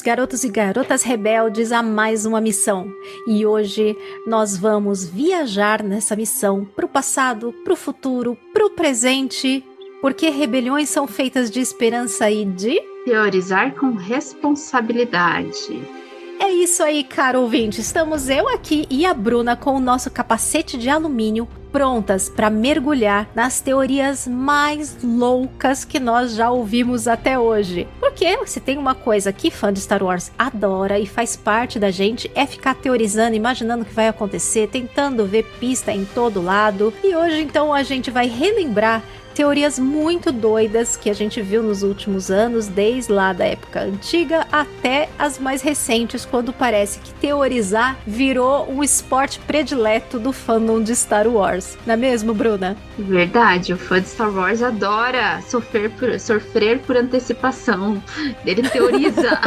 Bem-vindos, garotos e garotas rebeldes, a mais uma missão. E hoje nós vamos viajar nessa missão para o passado, para o futuro, para o presente, porque rebeliões são feitas de esperança e de teorizar com responsabilidade. É isso aí, caro ouvinte. Estamos eu aqui e a Bruna com o nosso capacete de alumínio prontas para mergulhar nas teorias mais loucas que nós já ouvimos até hoje. Porque se tem uma coisa que fã de Star Wars adora e faz parte da gente é ficar teorizando, imaginando o que vai acontecer, tentando ver pista em todo lado. E hoje então a gente vai relembrar teorias muito doidas que a gente viu nos últimos anos, desde lá da época antiga até as mais recentes, quando parece que teorizar virou um esporte predileto do fandom de Star Wars. Não é mesmo, Bruna? Verdade, o fã de Star Wars adora sofrer por, sofrer por antecipação. Ele teoriza.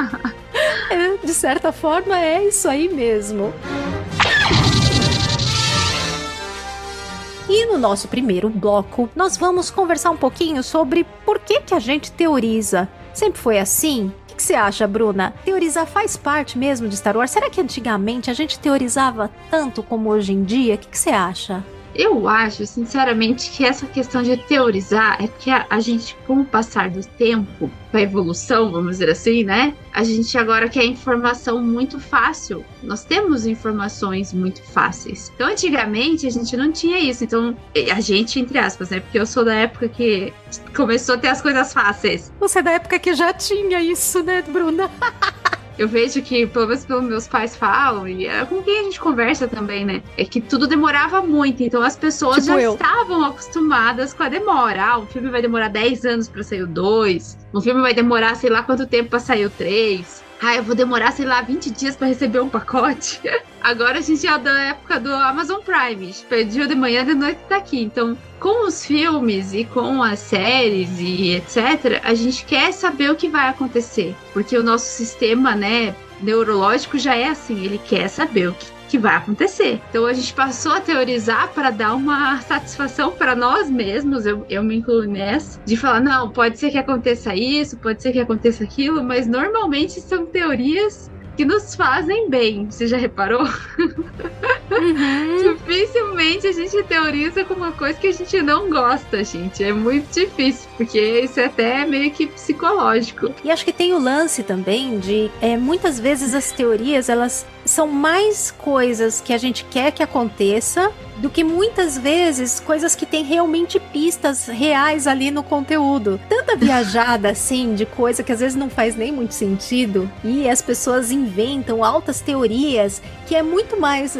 é, de certa forma, é isso aí mesmo. E no nosso primeiro bloco, nós vamos conversar um pouquinho sobre por que, que a gente teoriza. Sempre foi assim? O que você acha, Bruna? Teorizar faz parte mesmo de Star Wars? Será que antigamente a gente teorizava tanto como hoje em dia? O que você acha? Eu acho, sinceramente, que essa questão de teorizar é que a, a, gente, com o passar do tempo, com a evolução, vamos dizer assim, né? A gente agora quer informação muito fácil. Nós temos informações muito fáceis. Então, antigamente, a gente não tinha isso. Então, a gente, entre aspas, né? Porque eu sou da época que começou a ter as coisas fáceis. Você é da época que já tinha isso, né, Bruna? eu vejo que, pelo menos pelos meus pais falam, e é com quem a gente conversa também, né? É que tudo demorava muito, então as pessoas tipo já eu. estavam acostumadas com a demora. Ah, um filme vai demorar 10 anos para sair o 2, um filme vai demorar sei lá quanto tempo para sair o 3. Ah, eu vou demorar, sei lá, 20 dias para receber um pacote. Agora a gente é da época do Amazon Prime. Dia de manhã, de noite tá aqui. Então, com os filmes e com as séries e etc., a gente quer saber o que vai acontecer. Porque o nosso sistema, né, neurológico já é assim, ele quer saber o que que vai acontecer. Então a gente passou a teorizar para dar uma satisfação para nós mesmos, eu, eu me incluo nessa, de falar, não, pode ser que aconteça isso, pode ser que aconteça aquilo, mas normalmente são teorias que nos fazem bem. Você já reparou? Uhum. Dificilmente a gente teoriza com uma coisa que a gente não gosta, gente. É muito difícil, porque isso é até meio que psicológico. E acho que tem o lance também de é, muitas vezes as teorias elas são mais coisas que a gente quer que aconteça do que muitas vezes coisas que têm realmente pistas reais ali no conteúdo. Tanta viajada assim de coisa que às vezes não faz nem muito sentido e as pessoas inventam altas teorias que é muito mais,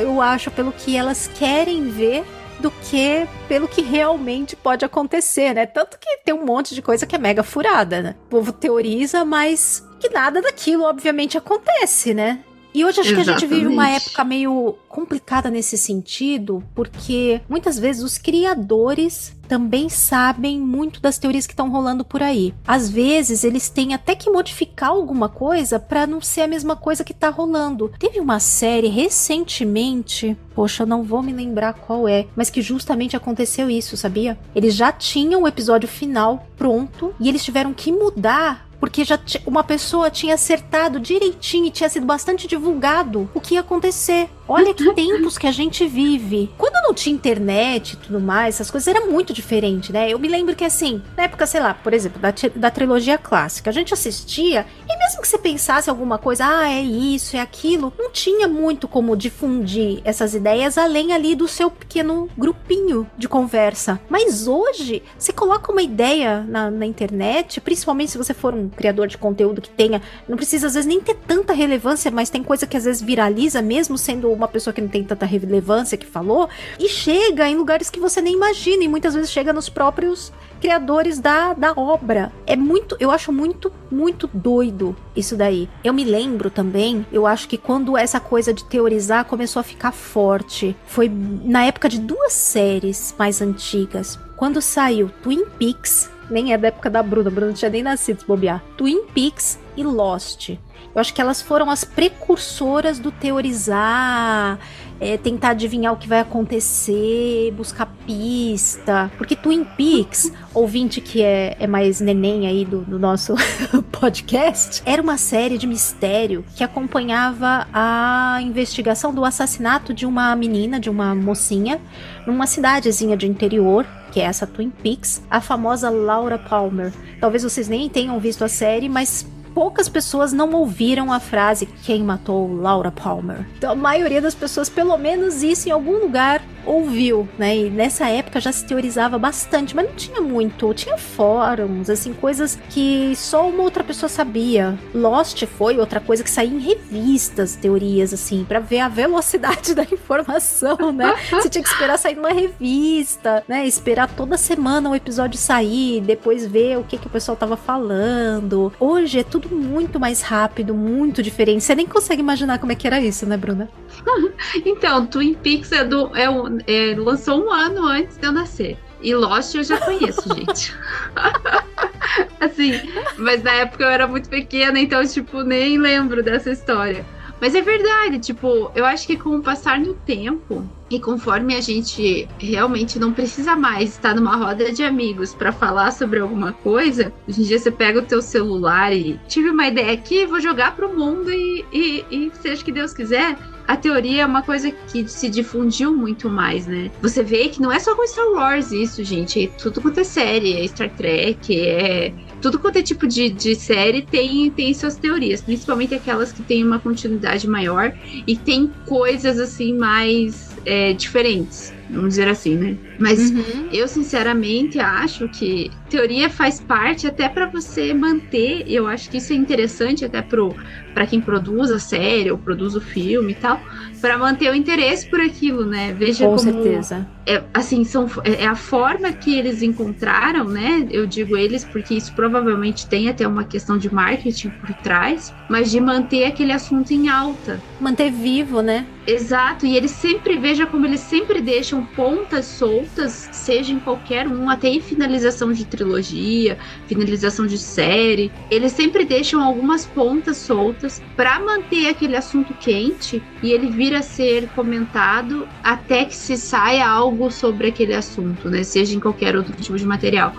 eu acho, pelo que elas querem ver do que pelo que realmente pode acontecer, né? Tanto que tem um monte de coisa que é mega furada, né? O povo teoriza, mas que nada daquilo obviamente acontece, né? E hoje acho Exatamente. que a gente vive uma época meio complicada nesse sentido, porque muitas vezes os criadores também sabem muito das teorias que estão rolando por aí. Às vezes eles têm até que modificar alguma coisa para não ser a mesma coisa que tá rolando. Teve uma série recentemente, poxa, eu não vou me lembrar qual é, mas que justamente aconteceu isso, sabia? Eles já tinham o episódio final pronto e eles tiveram que mudar porque já uma pessoa tinha acertado direitinho e tinha sido bastante divulgado o que ia acontecer. Olha que tempos que a gente vive. Quando não tinha internet e tudo mais, essas coisas era muito diferente, né? Eu me lembro que assim, na época, sei lá, por exemplo, da, da trilogia clássica, a gente assistia e mesmo que você pensasse alguma coisa, ah, é isso, é aquilo, não tinha muito como difundir essas ideias além ali do seu pequeno grupinho de conversa. Mas hoje, você coloca uma ideia na, na internet, principalmente se você for um criador de conteúdo que tenha, não precisa às vezes nem ter tanta relevância, mas tem coisa que às vezes viraliza mesmo sendo uma pessoa que não tem tanta relevância que falou, e chega em lugares que você nem imagina, e muitas vezes chega nos próprios criadores da, da obra. É muito, eu acho muito muito doido isso daí. Eu me lembro também, eu acho que quando essa coisa de teorizar começou a ficar forte, foi na época de duas séries mais antigas. Quando saiu Twin Peaks, nem é da época da Bruna, a Bruna não tinha nem nascido se bobear. Twin Peaks e Lost. Eu acho que elas foram as precursoras do teorizar, é, tentar adivinhar o que vai acontecer, buscar pista. Porque Twin Peaks, ouvinte que é, é mais neném aí do, do nosso podcast, era uma série de mistério que acompanhava a investigação do assassinato de uma menina, de uma mocinha, numa cidadezinha de interior que é essa Twin Peaks, a famosa Laura Palmer. Talvez vocês nem tenham visto a série, mas poucas pessoas não ouviram a frase quem matou Laura Palmer. Então a maioria das pessoas, pelo menos isso em algum lugar, ouviu, né? E nessa época já se teorizava bastante, mas não tinha muito. Tinha fóruns, assim, coisas que só uma outra pessoa sabia. Lost foi outra coisa que saía em revistas, teorias, assim, para ver a velocidade da informação, né? Você tinha que esperar sair numa revista, né? Esperar toda semana o episódio sair, depois ver o que, que o pessoal tava falando. Hoje é tudo muito mais rápido, muito diferente. Você nem consegue imaginar como é que era isso, né, Bruna? então, Twin Peaks é do, é, um, é, lançou um ano antes de eu nascer. E Lost eu já conheço, gente. assim, mas na época eu era muito pequena, então, tipo, nem lembro dessa história. Mas é verdade, tipo, eu acho que com o passar do tempo e conforme a gente realmente não precisa mais estar numa roda de amigos para falar sobre alguma coisa, hoje em dia você pega o teu celular e tive uma ideia aqui, vou jogar pro mundo e, e, e seja que Deus quiser, a teoria é uma coisa que se difundiu muito mais, né? Você vê que não é só com Star Wars isso, gente. É tudo quanto é série, é Star Trek, é. Tudo quanto é tipo de, de série tem, tem suas teorias, principalmente aquelas que têm uma continuidade maior e tem coisas assim mais é, diferentes vamos dizer assim, né? Mas uhum. eu sinceramente acho que teoria faz parte até para você manter, eu acho que isso é interessante até pro para quem produz a série ou produz o filme e tal, para manter o interesse por aquilo, né? Veja Com como certeza. É, assim, são é, é a forma que eles encontraram, né? Eu digo eles porque isso provavelmente tem até uma questão de marketing por trás, mas de manter aquele assunto em alta, manter vivo, né? Exato, e eles sempre veja como eles sempre deixam pontas soltas, seja em qualquer um, até em finalização de trilogia, finalização de série, eles sempre deixam algumas pontas soltas para manter aquele assunto quente e ele vir a ser comentado até que se saia algo sobre aquele assunto, né? Seja em qualquer outro tipo de material.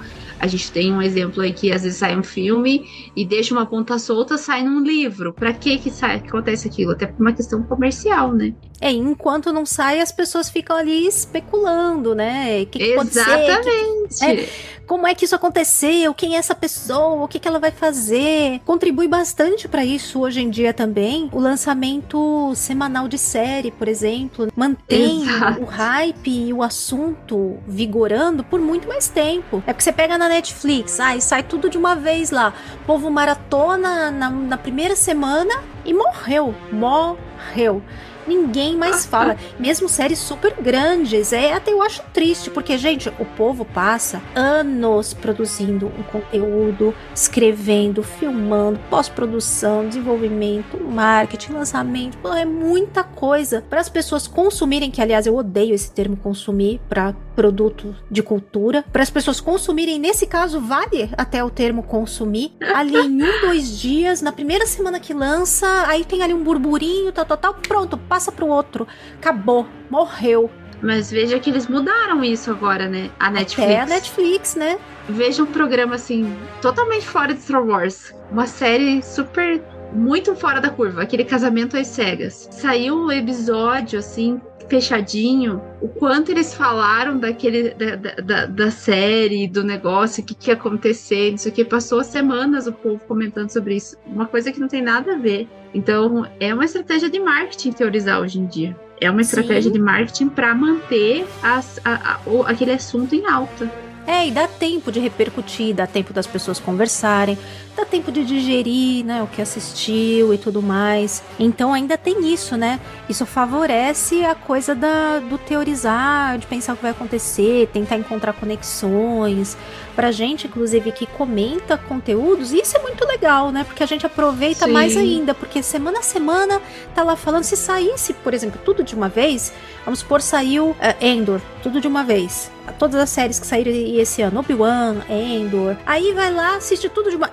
A gente tem um exemplo aí que às vezes sai um filme e deixa uma ponta solta, sai num livro. Para que que sai, que acontece aquilo? Até por uma questão comercial, né? É, enquanto não sai, as pessoas ficam ali especulando, né? Que que Exatamente. Que, é, como é que isso aconteceu? Quem é essa pessoa? O que, que ela vai fazer? Contribui bastante para isso hoje em dia também. O lançamento semanal de série, por exemplo, mantém Exato. o hype e o assunto vigorando por muito mais tempo. É porque você pega na Netflix, ah, e sai tudo de uma vez lá. O povo maratona na, na primeira semana e morreu. Morreu ninguém mais fala. Mesmo séries super grandes. É até eu acho triste, porque, gente, o povo passa anos produzindo um conteúdo, escrevendo, filmando, pós-produção, desenvolvimento, marketing, lançamento. É muita coisa para as pessoas consumirem, que aliás eu odeio esse termo consumir para produto de cultura. Para as pessoas consumirem, nesse caso, vale até o termo consumir. Ali em um, dois dias, na primeira semana que lança, aí tem ali um burburinho, tal, tal, tal, pronto, passa pro outro. Acabou, morreu. Mas veja que eles mudaram isso agora, né? A Netflix. É a Netflix, né? Veja um programa assim, totalmente fora de Star Wars. Uma série super. Muito fora da curva, aquele casamento às cegas. Saiu um episódio assim, fechadinho, o quanto eles falaram daquele da, da, da série, do negócio, o que, que ia acontecer, isso que passou semanas o povo comentando sobre isso. Uma coisa que não tem nada a ver. Então, é uma estratégia de marketing teorizar hoje em dia. É uma estratégia Sim. de marketing para manter as, a, a, o, aquele assunto em alta. É, e dá tempo de repercutir, dá tempo das pessoas conversarem, dá tempo de digerir, né, o que assistiu e tudo mais. Então ainda tem isso, né? Isso favorece a coisa da, do teorizar, de pensar o que vai acontecer, tentar encontrar conexões. Pra gente, inclusive, que comenta conteúdos, isso é muito legal, né? Porque a gente aproveita Sim. mais ainda, porque semana a semana tá lá falando. Se saísse, por exemplo, tudo de uma vez, vamos supor, saiu uh, Endor, tudo de uma vez todas as séries que saíram esse ano, Obi-Wan, Endor. Aí vai lá, assiste tudo de uma.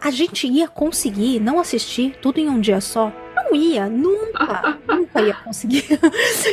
A gente ia conseguir não assistir tudo em um dia só? Não ia, nunca, nunca ia conseguir.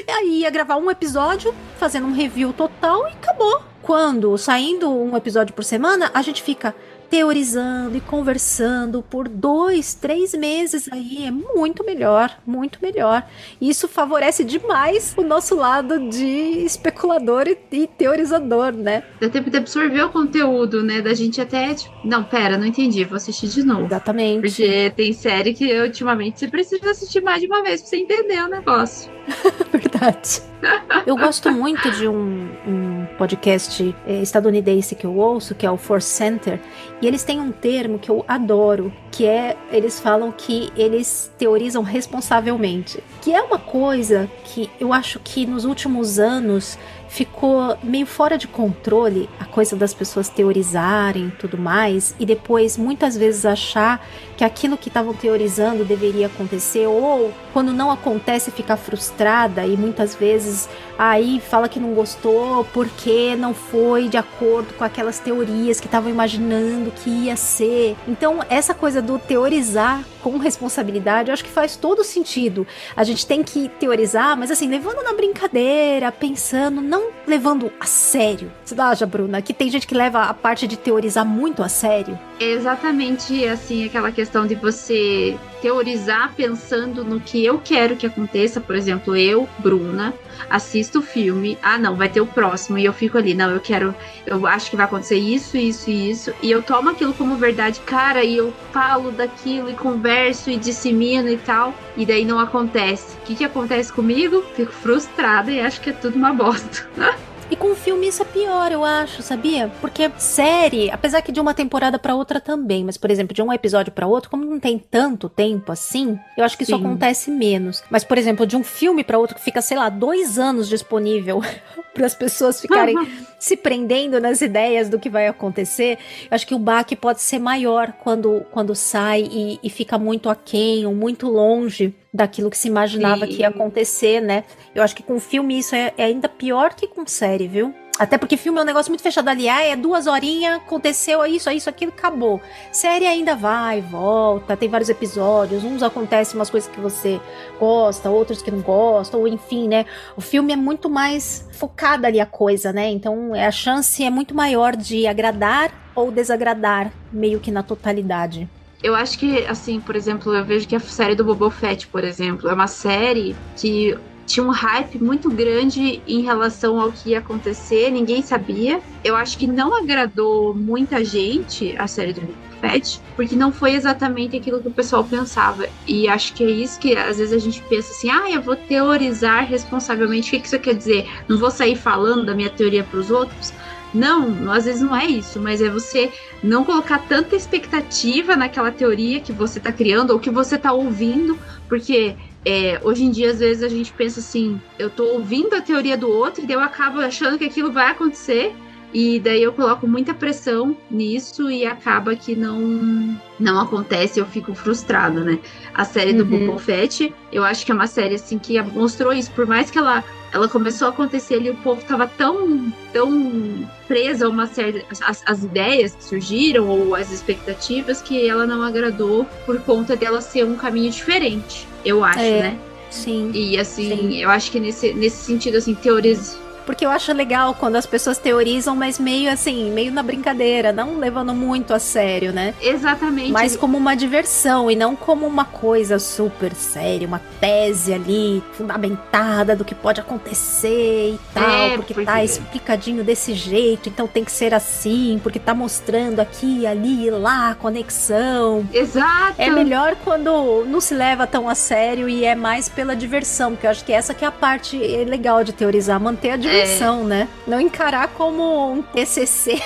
E aí ia gravar um episódio, fazendo um review total e acabou. Quando saindo um episódio por semana, a gente fica teorizando e conversando por dois, três meses aí é muito melhor, muito melhor. Isso favorece demais o nosso lado de especulador e, e teorizador, né? Dá tempo de absorver o conteúdo, né? Da gente até, tipo, não, pera, não entendi, vou assistir de novo. Exatamente. Porque tem série que ultimamente você precisa assistir mais de uma vez pra você entender o negócio. Verdade. Eu gosto muito de um, um podcast é, estadunidense que eu ouço, que é o Force Center, e eles têm um termo que eu adoro, que é eles falam que eles teorizam responsavelmente, que é uma coisa que eu acho que nos últimos anos ficou meio fora de controle a coisa das pessoas teorizarem tudo mais, e depois muitas vezes achar que aquilo que estavam teorizando deveria acontecer, ou quando não acontece ficar frustrada e muitas vezes aí fala que não gostou porque não foi de acordo com aquelas teorias que estavam imaginando que ia ser. Então, essa coisa do teorizar com responsabilidade, eu acho que faz todo sentido. A gente tem que teorizar, mas assim, levando na brincadeira, pensando, não não levando a sério. Você acha, Bruna, que tem gente que leva a parte de teorizar muito a sério? É exatamente assim, aquela questão de você teorizar pensando no que eu quero que aconteça. Por exemplo, eu, Bruna, assisto o filme. Ah, não, vai ter o próximo. E eu fico ali, não, eu quero. Eu acho que vai acontecer isso, isso e isso. E eu tomo aquilo como verdade, cara, e eu falo daquilo e converso e dissemino e tal. E daí não acontece. O que, que acontece comigo? Fico frustrada e acho que é tudo uma bosta. E com filme isso é pior, eu acho, sabia? Porque série, apesar que de uma temporada para outra também, mas por exemplo, de um episódio para outro, como não tem tanto tempo assim, eu acho que isso Sim. acontece menos. Mas por exemplo, de um filme para outro que fica, sei lá, dois anos disponível para as pessoas ficarem se prendendo nas ideias do que vai acontecer, eu acho que o baque pode ser maior quando, quando sai e, e fica muito aquém ou muito longe daquilo que se imaginava Sim. que ia acontecer, né? Eu acho que com filme isso é, é ainda pior que com série, viu? Até porque filme é um negócio muito fechado ali. Ah, é duas horinhas, aconteceu isso, isso, aquilo, acabou. Série ainda vai, volta, tem vários episódios. Uns acontecem umas coisas que você gosta, outros que não gosta, ou enfim, né? O filme é muito mais focada ali a coisa, né? Então a chance é muito maior de agradar ou desagradar, meio que na totalidade. Eu acho que, assim, por exemplo, eu vejo que a série do Boba Fett, por exemplo, é uma série que tinha um hype muito grande em relação ao que ia acontecer, ninguém sabia. Eu acho que não agradou muita gente a série do Boba Fett, porque não foi exatamente aquilo que o pessoal pensava. E acho que é isso que às vezes a gente pensa assim: ah, eu vou teorizar responsavelmente. O que isso quer dizer? Não vou sair falando da minha teoria para os outros? Não, às vezes não é isso, mas é você não colocar tanta expectativa naquela teoria que você está criando ou que você está ouvindo, porque é, hoje em dia, às vezes, a gente pensa assim: eu estou ouvindo a teoria do outro e eu acabo achando que aquilo vai acontecer. E daí eu coloco muita pressão nisso e acaba que não não acontece, eu fico frustrada, né? A série do uhum. Boba Fett, eu acho que é uma série assim que mostrou isso, por mais que ela ela começou a acontecer ali, o povo tava tão, tão preso a uma série, as, as ideias que surgiram ou as expectativas que ela não agradou por conta dela ser um caminho diferente, eu acho, é, né? Sim. E assim, sim. eu acho que nesse, nesse sentido, assim, teorias porque eu acho legal quando as pessoas teorizam, mas meio assim, meio na brincadeira, não levando muito a sério, né? Exatamente. Mas como uma diversão e não como uma coisa super séria, uma tese ali fundamentada do que pode acontecer e tal, é, porque, porque tá explicadinho desse jeito, então tem que ser assim, porque tá mostrando aqui, ali e lá a conexão. Exato. É melhor quando não se leva tão a sério e é mais pela diversão, porque eu acho que essa que é a parte legal de teorizar, manter a diversão é... né? Não encarar como um TCC.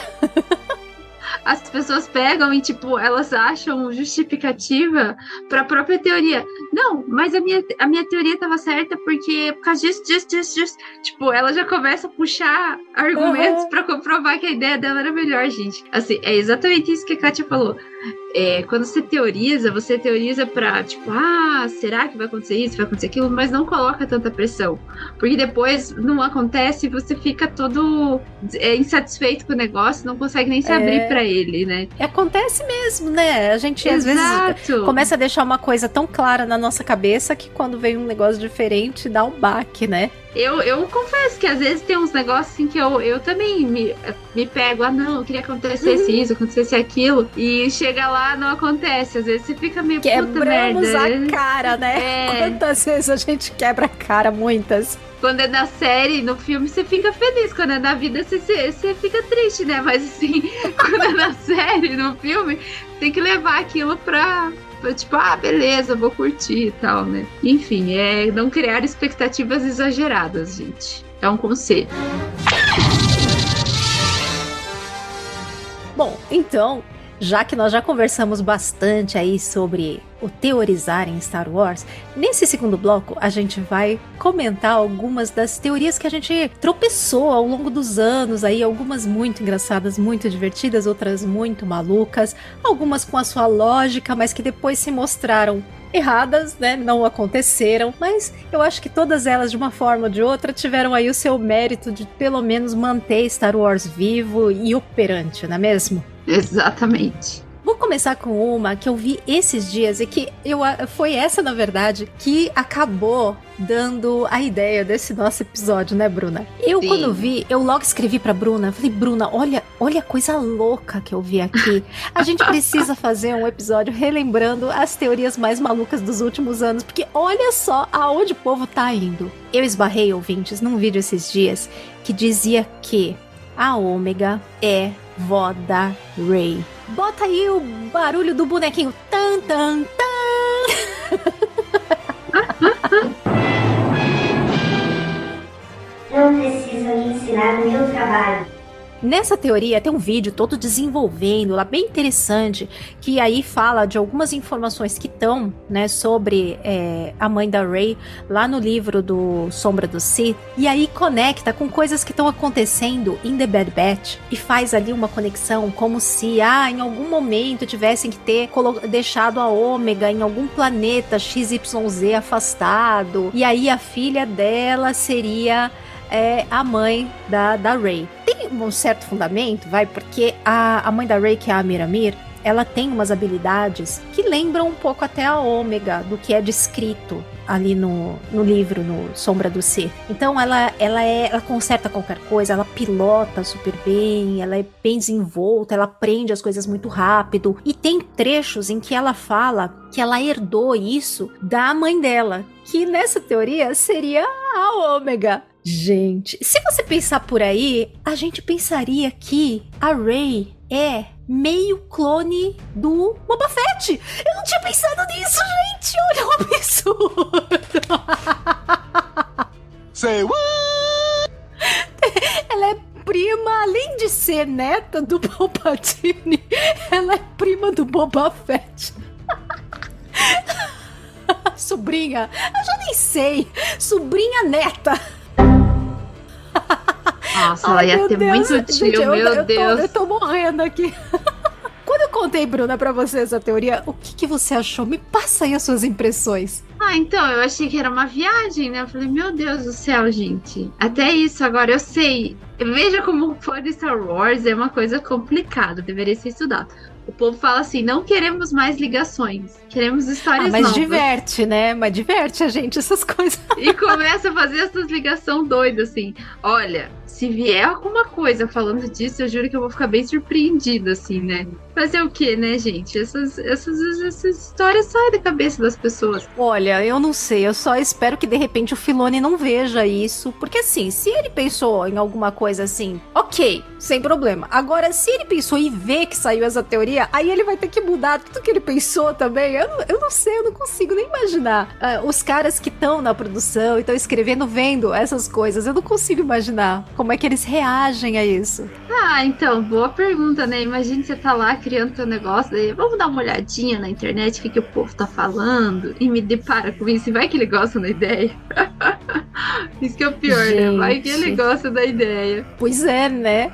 as pessoas pegam e, tipo, elas acham justificativa para a própria teoria. Não, mas a minha, a minha teoria estava certa porque por causa disso, disso, disso, disso. Tipo, ela já começa a puxar argumentos uhum. para comprovar que a ideia dela era melhor, gente. Assim, é exatamente isso que a Kátia falou. É, quando você teoriza, você teoriza pra, tipo, ah, será que vai acontecer isso, vai acontecer aquilo, mas não coloca tanta pressão. Porque depois não acontece e você fica todo é, insatisfeito com o negócio, não consegue nem se é... abrir para ele, né? Acontece mesmo, né? A gente Exato. às vezes começa a deixar uma coisa tão clara na nossa cabeça que quando vem um negócio diferente dá um baque, né? Eu, eu confesso que às vezes tem uns negócios assim que eu, eu também me, me pego, ah não, eu queria que acontecesse uhum. isso, acontecesse aquilo, e chega lá, não acontece. Às vezes você fica meio Quebramos puta merda. a cara, né? É. Quantas vezes a gente quebra a cara? Muitas. Quando é na série, no filme, você fica feliz. Quando é na vida, você, você, você fica triste, né? Mas assim, quando é na série, no filme, tem que levar aquilo pra, tipo, ah, beleza, vou curtir e tal, né? Enfim, é não criar expectativas exageradas, gente. É um conselho. Bom, então, já que nós já conversamos bastante aí sobre o teorizar em Star Wars, nesse segundo bloco a gente vai comentar algumas das teorias que a gente tropeçou ao longo dos anos aí, algumas muito engraçadas, muito divertidas, outras muito malucas, algumas com a sua lógica, mas que depois se mostraram erradas, né? Não aconteceram, mas eu acho que todas elas, de uma forma ou de outra, tiveram aí o seu mérito de pelo menos manter Star Wars vivo e operante, não é mesmo? Exatamente. Vou começar com uma que eu vi esses dias e que eu, foi essa, na verdade, que acabou dando a ideia desse nosso episódio, né, Bruna? Eu, Sim. quando vi, eu logo escrevi pra Bruna, falei, Bruna, olha, olha a coisa louca que eu vi aqui. A gente precisa fazer um episódio relembrando as teorias mais malucas dos últimos anos, porque olha só aonde o povo tá indo. Eu esbarrei, ouvintes, num vídeo esses dias que dizia que a Ômega é vó da Ray. Bota aí o barulho do bonequinho. Tan, tan, tan. Não precisa me ensinar o meu trabalho. Nessa teoria tem um vídeo todo desenvolvendo lá bem interessante que aí fala de algumas informações que estão né, sobre é, a mãe da Ray lá no livro do Sombra do Sith e aí conecta com coisas que estão acontecendo em The Bad Batch e faz ali uma conexão como se ah, em algum momento tivessem que ter deixado a Ômega em algum planeta XYZ afastado e aí a filha dela seria é a mãe da, da Ray. Tem um certo fundamento, vai, porque a, a mãe da Ray, que é a Miramir, ela tem umas habilidades que lembram um pouco até a ômega do que é descrito ali no, no livro, no Sombra do Ser. Então ela, ela, é, ela conserta qualquer coisa, ela pilota super bem, ela é bem desenvolta, ela aprende as coisas muito rápido. E tem trechos em que ela fala que ela herdou isso da mãe dela, que nessa teoria seria a ômega. Gente, se você pensar por aí, a gente pensaria que a Rey é meio clone do Boba Fett. Eu não tinha pensado nisso, gente. Olha o absurdo. Say what? Ela é prima, além de ser neta do Palpatine, ela é prima do Boba Fett. Sobrinha, eu já nem sei. Sobrinha neta. Nossa, ela ia ter Deus. muito tio, Gente, meu eu, Deus. Eu tô, eu tô morrendo aqui. Quando eu contei, Bruna, para você essa teoria, o que, que você achou? Me passa aí as suas impressões. Ah, então, eu achei que era uma viagem, né? Eu falei, meu Deus do céu, gente. Até isso, agora eu sei. Veja como fã de Star Wars é uma coisa complicada, deveria ser estudado. O povo fala assim: não queremos mais ligações, queremos histórias ah, mas novas. diverte, né? Mas diverte a gente essas coisas. E começa a fazer essas ligações doidas, assim. Olha, se vier alguma coisa falando disso, eu juro que eu vou ficar bem surpreendida, assim, né? Fazer o que, né, gente? Essas, essas, essas histórias saem da cabeça das pessoas. Olha, eu não sei, eu só espero que de repente o Filone não veja isso. Porque assim, se ele pensou em alguma coisa assim, ok, sem problema. Agora, se ele pensou e vê que saiu essa teoria, teoria, aí ele vai ter que mudar tudo que ele pensou também. Eu não, eu não sei, eu não consigo nem imaginar. Uh, os caras que estão na produção e estão escrevendo, vendo essas coisas, eu não consigo imaginar como é que eles reagem a isso. Ah, então, boa pergunta, né? Imagina você tá lá criando seu negócio, daí vamos dar uma olhadinha na internet, o que, que o povo tá falando, e me depara com isso, e vai que ele gosta da ideia. isso que é o pior, Gente. né? Vai que ele gosta da ideia. Pois é, né?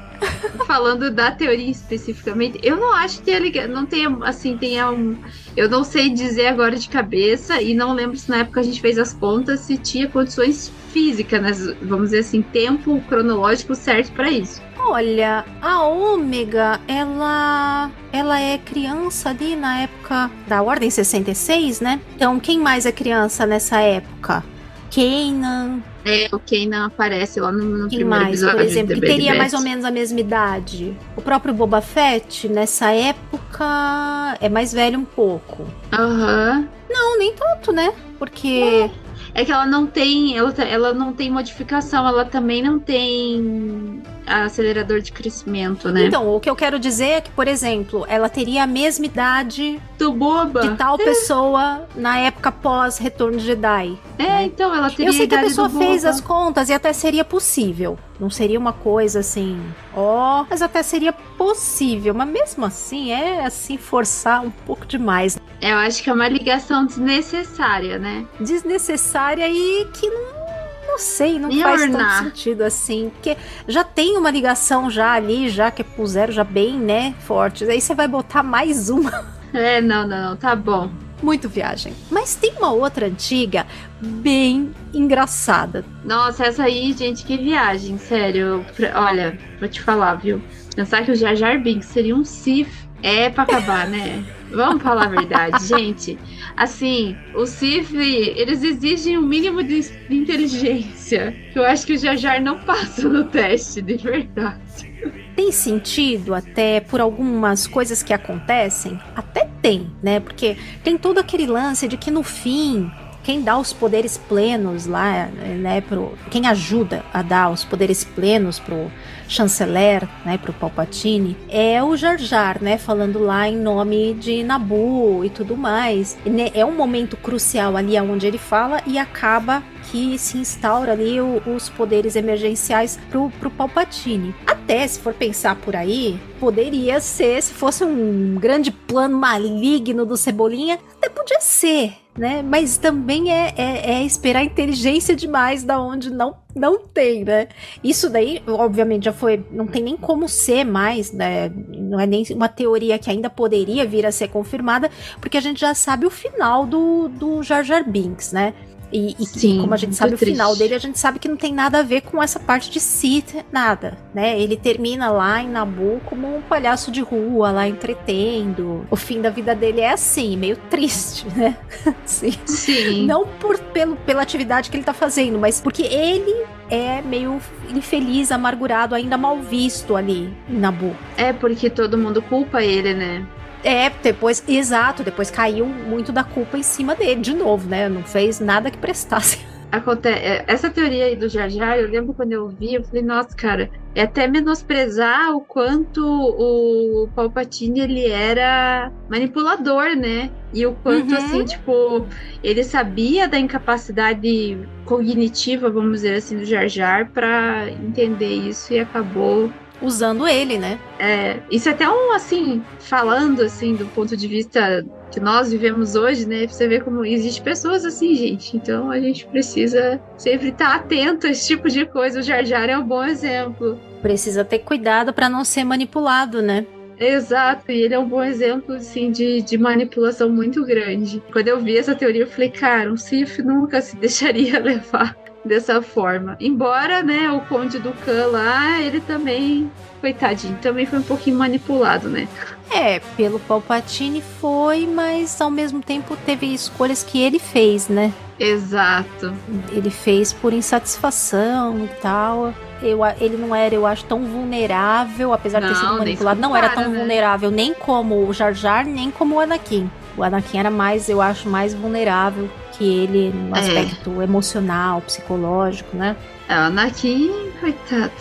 Falando da teoria especificamente, eu não acho que ele não tenha, assim, tenha um. Eu não sei dizer agora de cabeça, e não lembro se na época a gente fez as contas se tinha condições físicas, né? vamos dizer assim, tempo cronológico certo para isso. Olha, a Ômega, ela ela é criança ali na época da Ordem 66, né? Então, quem mais é criança nessa época? Kanan. É, o Kanan aparece lá no, no Quem mais, por exemplo, que teria mais ou menos a mesma idade? O próprio Boba Fett, nessa época, é mais velho um pouco. Aham. Uhum. Não, nem tanto, né? Porque... É é que ela não tem, ela, ela não tem modificação, ela também não tem acelerador de crescimento, né? Então, o que eu quero dizer é que, por exemplo, ela teria a mesma idade do boba de tal é. pessoa na época pós Retorno de Jedi. É, né? então ela teria Eu sei que a pessoa fez as contas e até seria possível. Não seria uma coisa assim, ó, oh, mas até seria possível, mas mesmo assim é assim forçar um pouco demais. Eu acho que é uma ligação desnecessária, né? Desnecessária e que não não sei, não e faz ornar. tanto sentido assim. Porque já tem uma ligação já ali, já que é zero já bem, né, forte. Aí você vai botar mais uma. É, não, não, não, tá bom. Muito viagem. Mas tem uma outra antiga bem engraçada. Nossa, essa aí, gente, que viagem, sério. Olha, vou te falar, viu? Pensar que o Jar Jar Binks seria um Sith é pra acabar, né? Vamos falar a verdade, gente. Assim, o Sif, eles exigem um mínimo de inteligência. Que eu acho que o Jar Jar não passa no teste, de verdade. Tem sentido até por algumas coisas que acontecem? Até tem, né? Porque tem todo aquele lance de que no fim quem dá os poderes plenos lá, né, pro, quem ajuda a dar os poderes plenos pro chanceler, né, pro Palpatine, é o Jar Jar, né, falando lá em nome de Nabu e tudo mais. É um momento crucial ali onde ele fala e acaba que se instaura ali o, os poderes emergenciais pro, pro Palpatine. Até se for pensar por aí, poderia ser, se fosse um grande plano maligno do Cebolinha, podia ser, né? Mas também é, é, é, esperar inteligência demais da onde não, não tem, né? Isso daí, obviamente, já foi. Não tem nem como ser mais, né? Não é nem uma teoria que ainda poderia vir a ser confirmada, porque a gente já sabe o final do, do Jar Jar Binks, né? E, e Sim, como a gente sabe o triste. final dele, a gente sabe que não tem nada a ver com essa parte de Sith, nada, né? Ele termina lá em Nabu como um palhaço de rua, lá entretendo. O fim da vida dele é assim, meio triste, né? Sim. Sim. Não por, pelo, pela atividade que ele tá fazendo, mas porque ele é meio infeliz, amargurado, ainda mal visto ali em Nabu. É porque todo mundo culpa ele, né? É, depois, exato, depois caiu muito da culpa em cima dele, de novo, né? Não fez nada que prestasse. Acontece, é, essa teoria aí do Jar Jar, eu lembro quando eu vi, eu falei, nossa, cara, é até menosprezar o quanto o Palpatine ele era manipulador, né? E o quanto, uhum. assim, tipo, ele sabia da incapacidade cognitiva, vamos dizer assim, do Jar Jar pra entender isso e acabou usando ele, né? É, isso é até um, assim, falando, assim, do ponto de vista que nós vivemos hoje, né? Você vê como existe pessoas assim, gente. Então a gente precisa sempre estar atento a esse tipo de coisa. O Jar Jar é um bom exemplo. Precisa ter cuidado para não ser manipulado, né? Exato, e ele é um bom exemplo, assim, de, de manipulação muito grande. Quando eu vi essa teoria, eu falei, cara, um Sif nunca se deixaria levar dessa forma. Embora, né, o Conde do Khan lá, ele também, coitadinho, também foi um pouquinho manipulado, né? É, pelo Palpatine foi, mas ao mesmo tempo teve escolhas que ele fez, né? Exato. Ele fez por insatisfação e tal. Eu, ele não era, eu acho, tão vulnerável, apesar de ter sido manipulado, não era tão né? vulnerável nem como o Jar Jar, nem como o Anakin. O Anakin era mais, eu acho, mais vulnerável que ele no é. aspecto é. emocional, psicológico, né? É, o Anakin, coitado.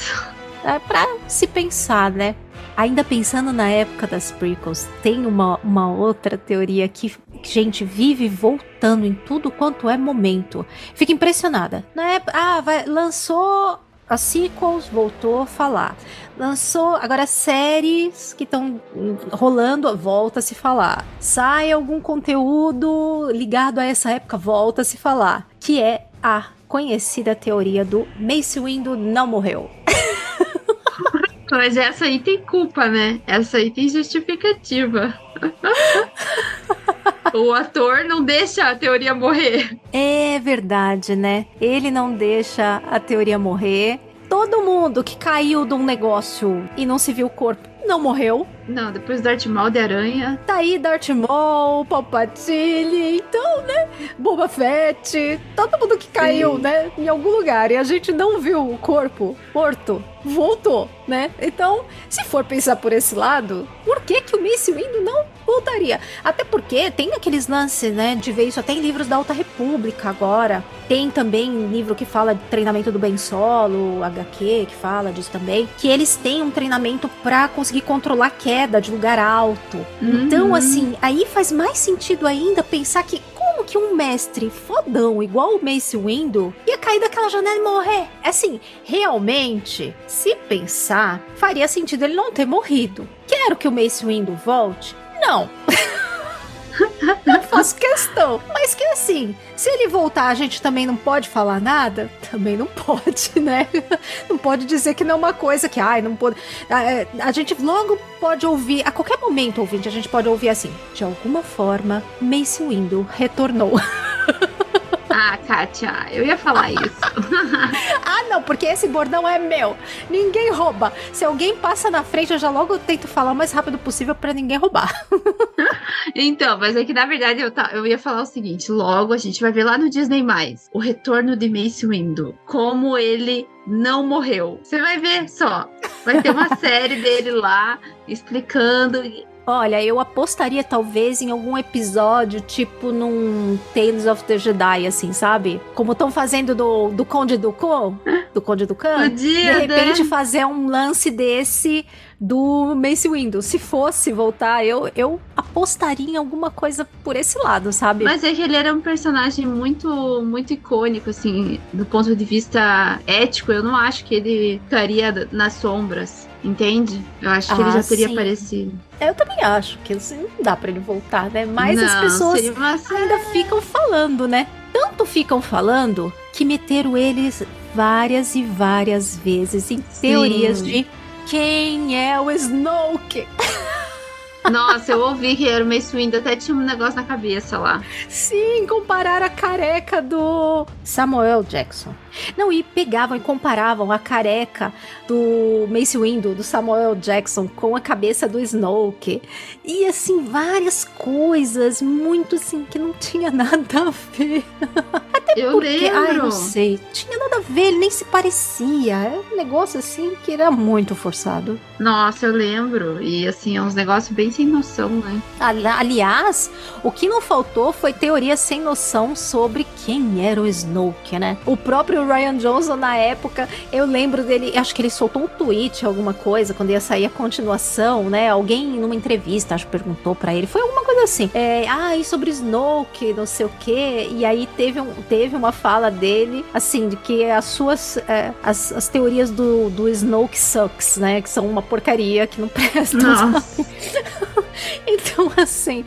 É pra se pensar, né? Ainda pensando na época das prequels, tem uma, uma outra teoria que, gente, vive voltando em tudo quanto é momento. Fica impressionada. Na época, ah, vai, lançou a sequels, voltou a falar. Lançou agora séries que estão rolando, volta a se falar. Sai algum conteúdo ligado a essa época, volta a se falar. Que é a conhecida teoria do Mace Windu não morreu. Mas essa aí tem culpa, né? Essa aí tem justificativa. o ator não deixa a teoria morrer. É verdade, né? Ele não deixa a teoria morrer. Todo mundo que caiu de um negócio e não se viu o corpo não morreu. Não, depois Darth Maul de aranha. Tá aí Darth Maul, Palpatine, então, né? Boba Fett, todo mundo que caiu, Sim. né? Em algum lugar e a gente não viu o corpo morto, voltou, né? Então, se for pensar por esse lado, por que que o Mace Windu não voltaria? Até porque tem aqueles lances, né, de ver isso até em livros da Alta República agora. Tem também livro que fala de treinamento do Ben Solo, HQ, que fala disso também, que eles têm um treinamento para conseguir controlar queda de lugar alto. Uhum. Então, assim, aí faz mais sentido ainda pensar que como que um mestre fodão igual o Mace Windu ia cair daquela janela e morrer? Assim, realmente, se pensar, faria sentido ele não ter morrido. Quero que o Mace Windu volte? Não. Faço questão. Mas que assim, se ele voltar, a gente também não pode falar nada? Também não pode, né? Não pode dizer que não é uma coisa que, ai, não pode. A, é, a gente logo pode ouvir, a qualquer momento, ouvinte, a gente pode ouvir assim: de alguma forma, Mace Windu retornou. Ah, Kátia, eu ia falar isso. ah, não, porque esse bordão é meu. Ninguém rouba. Se alguém passa na frente, eu já logo tento falar o mais rápido possível para ninguém roubar. então, mas é que na verdade eu, tá, eu ia falar o seguinte: logo a gente vai ver lá no Disney Mais o retorno de Mace Windu. Como ele não morreu. Você vai ver só. Vai ter uma série dele lá explicando Olha, eu apostaria talvez em algum episódio, tipo num Tales of the Jedi, assim, sabe? Como estão fazendo do, do Conde do Khan, do Conde do Khan. de repente né? fazer um lance desse do Mace Windu. Se fosse voltar, eu, eu apostaria em alguma coisa por esse lado, sabe? Mas é que ele era um personagem muito, muito icônico, assim, do ponto de vista ético. Eu não acho que ele estaria nas sombras. Entende? Eu acho que ah, ele já teria sim. aparecido. Eu também acho que assim, não dá para ele voltar, né? Mas não, as pessoas ainda ficam falando, né? Tanto ficam falando que meteram eles várias e várias vezes em sim. teorias de quem é o Snoke. Nossa, eu ouvi que era o Mace Windu, até tinha um negócio na cabeça lá. Sim, comparar a careca do Samuel Jackson. Não, e pegavam e comparavam a careca do Mace Windu, do Samuel Jackson, com a cabeça do Snoke. E assim, várias coisas muito assim que não tinha nada a ver. Até eu porque, lembro. ai, não sei, tinha nada a ver, ele nem se parecia. É um negócio assim que era muito forçado. Nossa, eu lembro. E assim, é uns negócios bem sem noção, né? Aliás, o que não faltou foi teoria sem noção sobre quem era o Snoke, né? O próprio Ryan Johnson, na época, eu lembro dele, acho que ele soltou um tweet, alguma coisa, quando ia sair a continuação, né? Alguém numa entrevista, acho, perguntou para ele, foi alguma coisa assim. É, ah, e sobre Snoke, não sei o quê. E aí teve, um, teve uma fala dele, assim, de que as suas, é, as, as teorias do, do Snoke sucks, né? Que são uma porcaria, que não prestam. então, assim,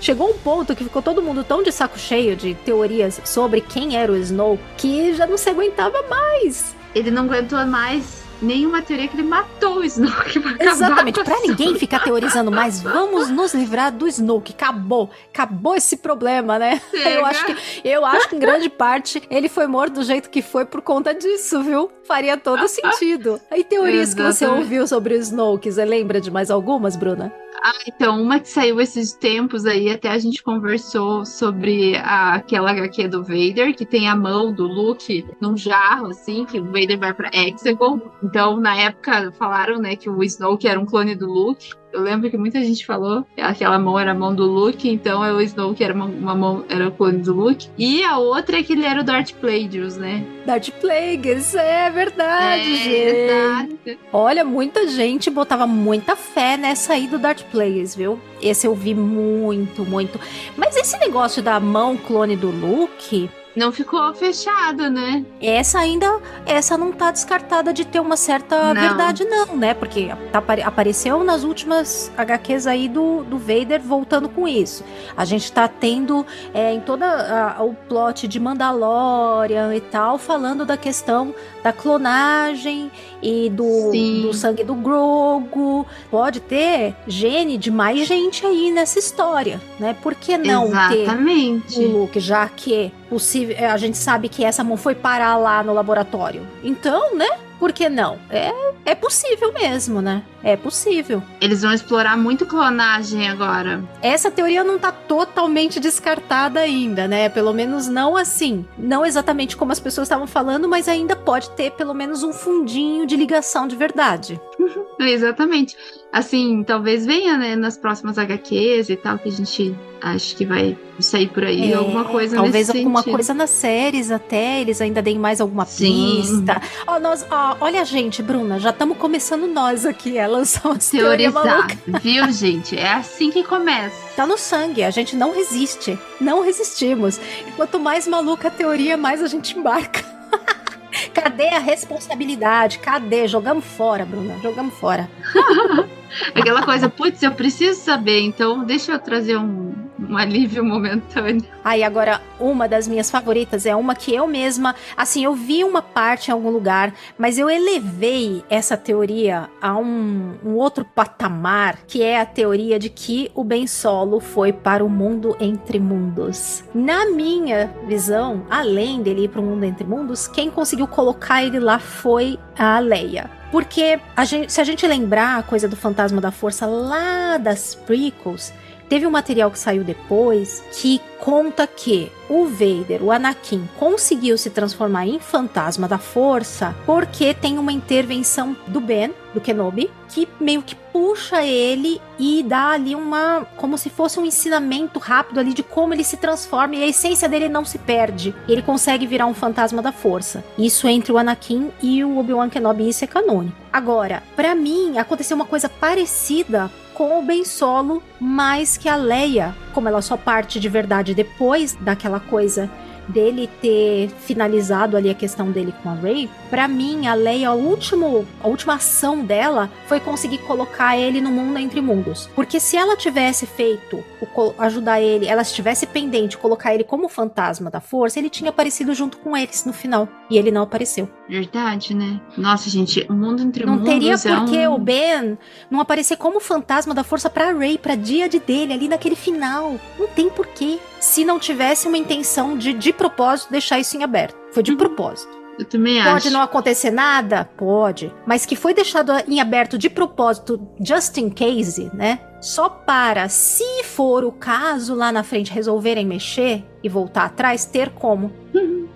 chegou um ponto que ficou todo mundo tão de saco cheio de teorias sobre quem era o Snow que já não se aguentava mais. Ele não aguentou mais nenhuma teoria que ele matou o Snoke. Exatamente. Para ninguém ficar teorizando mais, vamos nos livrar do Snoke. Acabou. Acabou esse problema, né? Eu acho, que, eu acho que em grande parte ele foi morto do jeito que foi por conta disso, viu? Faria todo sentido. E teorias que você ouviu sobre o Snoke, você lembra de mais algumas, Bruna? Ah, então, uma que saiu esses tempos aí, até a gente conversou sobre a, aquela HQ do Vader, que tem a mão do Luke num jarro, assim, que o Vader vai pra Exegol. Então, na época, falaram, né, que o Snoke era um clone do Luke. Eu lembro que muita gente falou que aquela mão era a mão do Luke, então é o Snow que era uma, uma mão, era o clone do Luke. E a outra é que ele era o Darth Plagueis, né? Darth Plagueis, é verdade, é, gente. Exato. Olha, muita gente botava muita fé nessa aí do Darth Plagueis, viu? Esse eu vi muito, muito. Mas esse negócio da mão clone do Luke, não ficou fechado, né? Essa ainda, essa não tá descartada de ter uma certa não. verdade, não, né? Porque tá, apareceu nas últimas HQs aí do, do Vader voltando com isso. A gente tá tendo é, em toda a, o plot de Mandalorian e tal, falando da questão da clonagem e do, do sangue do Grogu. Pode ter gene de mais gente aí nessa história, né? Por que não Exatamente. ter o Luke, já que possível, a gente sabe que essa mão foi parar lá no laboratório. Então, né? Por que não? É, é possível mesmo, né? É possível. Eles vão explorar muito clonagem agora. Essa teoria não tá totalmente descartada ainda, né? Pelo menos não assim. Não exatamente como as pessoas estavam falando, mas ainda pode ter pelo menos um fundinho de ligação de verdade. Exatamente. Assim, talvez venha, né, nas próximas HQs e tal, que a gente acha que vai sair por aí, é, alguma coisa Talvez alguma sentido. coisa nas séries até, eles ainda deem mais alguma Sim. pista. Ó, nós, ó, olha a gente, Bruna, já estamos começando nós aqui a lançar umas Teorizar, viu, gente? É assim que começa. Tá no sangue, a gente não resiste. Não resistimos. E quanto mais maluca a teoria, mais a gente embarca. Cadê a responsabilidade? Cadê? Jogamos fora, Bruna. Jogamos fora. Aquela coisa, putz, eu preciso saber, então deixa eu trazer um, um alívio momentâneo. Aí agora, uma das minhas favoritas é uma que eu mesma, assim, eu vi uma parte em algum lugar, mas eu elevei essa teoria a um, um outro patamar, que é a teoria de que o Ben Solo foi para o mundo entre mundos. Na minha visão, além dele ir para o mundo entre mundos, quem conseguiu colocar ele lá foi a Leia. Porque a gente, se a gente lembrar a coisa do fantasma da força lá das prequels, Teve um material que saiu depois que conta que o Vader, o Anakin, conseguiu se transformar em fantasma da força porque tem uma intervenção do Ben, do Kenobi, que meio que puxa ele e dá ali uma. como se fosse um ensinamento rápido ali de como ele se transforma e a essência dele não se perde. Ele consegue virar um fantasma da força. Isso entre o Anakin e o Obi-Wan Kenobi, isso é canônico. Agora, para mim, aconteceu uma coisa parecida com o Ben Solo mais que a Leia, como ela só parte de verdade depois daquela coisa dele ter finalizado ali a questão dele com a Rey, para mim a Leia, a, último, a última ação dela foi conseguir colocar ele no mundo entre mundos. Porque se ela tivesse feito o, ajudar ele, ela estivesse pendente, colocar ele como fantasma da força, ele tinha aparecido junto com eles no final. E ele não apareceu. Verdade, né? Nossa, gente, o mundo entre não mundos. Não teria é por que um... o Ben não aparecer como fantasma da força pra Rey, pra dia de dele, ali naquele final. Não tem porquê. Se não tivesse uma intenção de, de propósito, deixar isso em aberto. Foi de uhum. propósito. Eu também Pode acho. Pode não acontecer nada? Pode. Mas que foi deixado em aberto de propósito, just in case, né? Só para, se for o caso lá na frente resolverem mexer e voltar atrás, ter como. Uhum.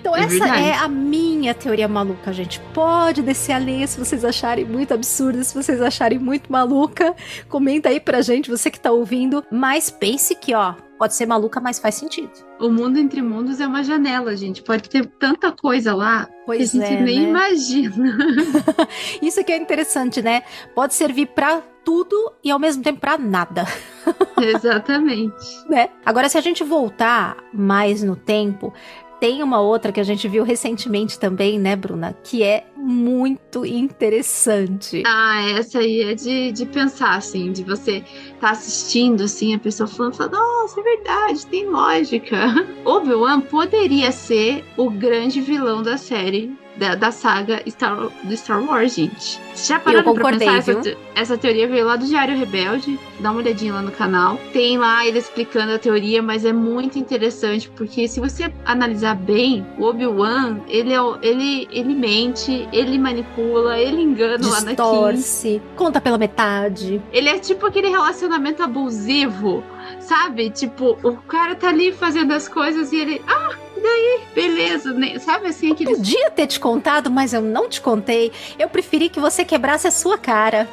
Então, é essa verdade. é a minha teoria maluca, gente. Pode descer a se vocês acharem muito absurda, se vocês acharem muito maluca. Comenta aí pra gente, você que tá ouvindo. Mas pense que, ó, pode ser maluca, mas faz sentido. O mundo entre mundos é uma janela, gente. Pode ter tanta coisa lá pois que a gente é, nem né? imagina. Isso que é interessante, né? Pode servir para tudo e ao mesmo tempo para nada. Exatamente. né? Agora, se a gente voltar mais no tempo, tem uma outra que a gente viu recentemente também, né, Bruna? Que é muito interessante. Ah, essa aí é de, de pensar, assim, de você tá assistindo, assim, a pessoa falando, falando nossa, é verdade, tem lógica. Obi-Wan poderia ser o grande vilão da série da, da saga Star, do Star Wars, gente. Já pararam pra pensar? Essa, essa, teoria veio lá do Diário Rebelde. Dá uma olhadinha lá no canal. Tem lá ele explicando a teoria, mas é muito interessante, porque se você analisar bem, o Obi-Wan, ele, é, ele, ele mente, ele manipula, ele engana Distorce, o Anakin. conta pela metade. Ele é tipo aquele relacionamento abusivo, sabe? Tipo, o cara tá ali fazendo as coisas e ele... Ah, daí, beleza, né? sabe assim aquele. Podia ter te contado, mas eu não te contei. Eu preferi que você quebrasse a sua cara.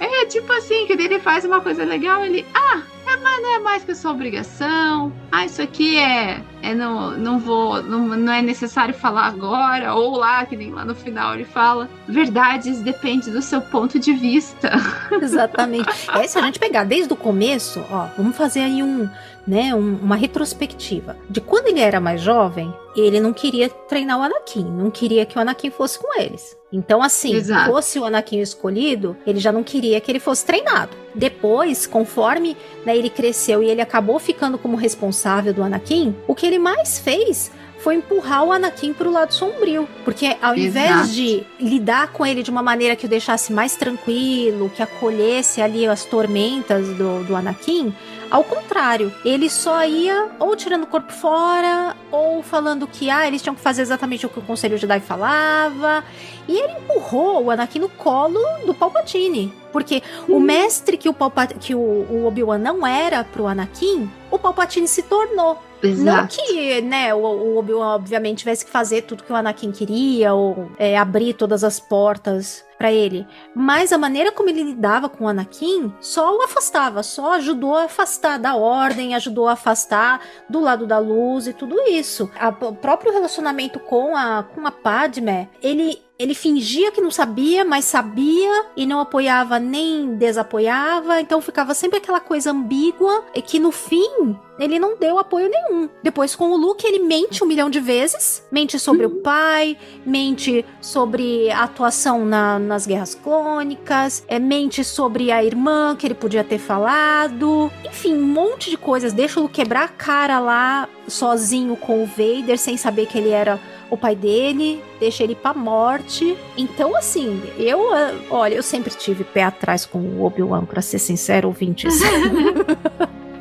é, É tipo assim, que ele faz uma coisa legal, ele. Ah, é, mas não é mais que sua obrigação. Ah, isso aqui é. é não, não vou. Não, não é necessário falar agora. Ou lá, que nem lá no final ele fala. Verdades depende do seu ponto de vista. Exatamente. É, se a gente pegar desde o começo, ó, vamos fazer aí um né, um, uma retrospectiva de quando ele era mais jovem, ele não queria treinar o Anakin, não queria que o Anakin fosse com eles. Então, assim, Exato. fosse o Anakin escolhido, ele já não queria que ele fosse treinado. Depois, conforme né, ele cresceu e ele acabou ficando como responsável do Anakin, o que ele mais fez foi empurrar o Anakin pro lado sombrio. Porque ao invés Exato. de lidar com ele de uma maneira que o deixasse mais tranquilo, que acolhesse ali as tormentas do, do Anakin, ao contrário, ele só ia ou tirando o corpo fora, ou falando que ah, eles tinham que fazer exatamente o que o Conselho Jedi falava. E ele empurrou o Anakin no colo do Palpatine. Porque o mestre que o, que o, o Obi-Wan não era pro Anakin, o Palpatine se tornou. Exato. Não que, né, o, o Obi-Wan obviamente tivesse que fazer tudo que o Anakin queria, ou é, abrir todas as portas para ele. Mas a maneira como ele lidava com o Anakin só o afastava, só ajudou a afastar da ordem, ajudou a afastar do lado da luz e tudo isso. A, o próprio relacionamento com a, com a Padme, ele ele fingia que não sabia, mas sabia e não apoiava nem desapoiava, então ficava sempre aquela coisa ambígua e que no fim ele não deu apoio nenhum. Depois, com o Luke, ele mente um milhão de vezes. Mente sobre uhum. o pai, mente sobre a atuação na, nas guerras clônicas, é, mente sobre a irmã que ele podia ter falado. Enfim, um monte de coisas. Deixa o Luke quebrar a cara lá, sozinho com o Vader, sem saber que ele era o pai dele, deixa ele pra morte. Então, assim, eu, ah, olha, eu sempre tive pé atrás com o Obi-Wan, pra ser sincero, ouvintes.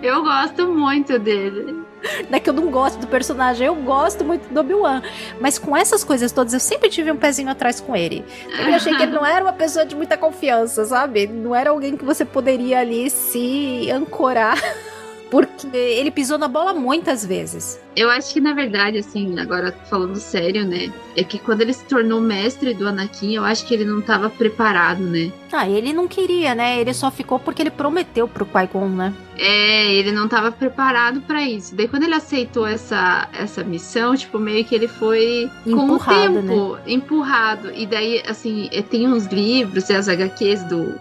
Eu gosto muito dele. Não é que eu não gosto do personagem, eu gosto muito do Obi-Wan. Mas com essas coisas todas, eu sempre tive um pezinho atrás com ele. Eu achei que ele não era uma pessoa de muita confiança, sabe? Não era alguém que você poderia ali se ancorar. Porque ele pisou na bola muitas vezes. Eu acho que, na verdade, assim, agora falando sério, né? É que quando ele se tornou mestre do Anakin, eu acho que ele não estava preparado, né? Ah, ele não queria, né? Ele só ficou porque ele prometeu pro Qui-Gon, né? É, ele não estava preparado para isso. Daí quando ele aceitou essa, essa missão, tipo, meio que ele foi empurrado, com o tempo né? empurrado. E daí, assim, tem uns livros e as HQs do,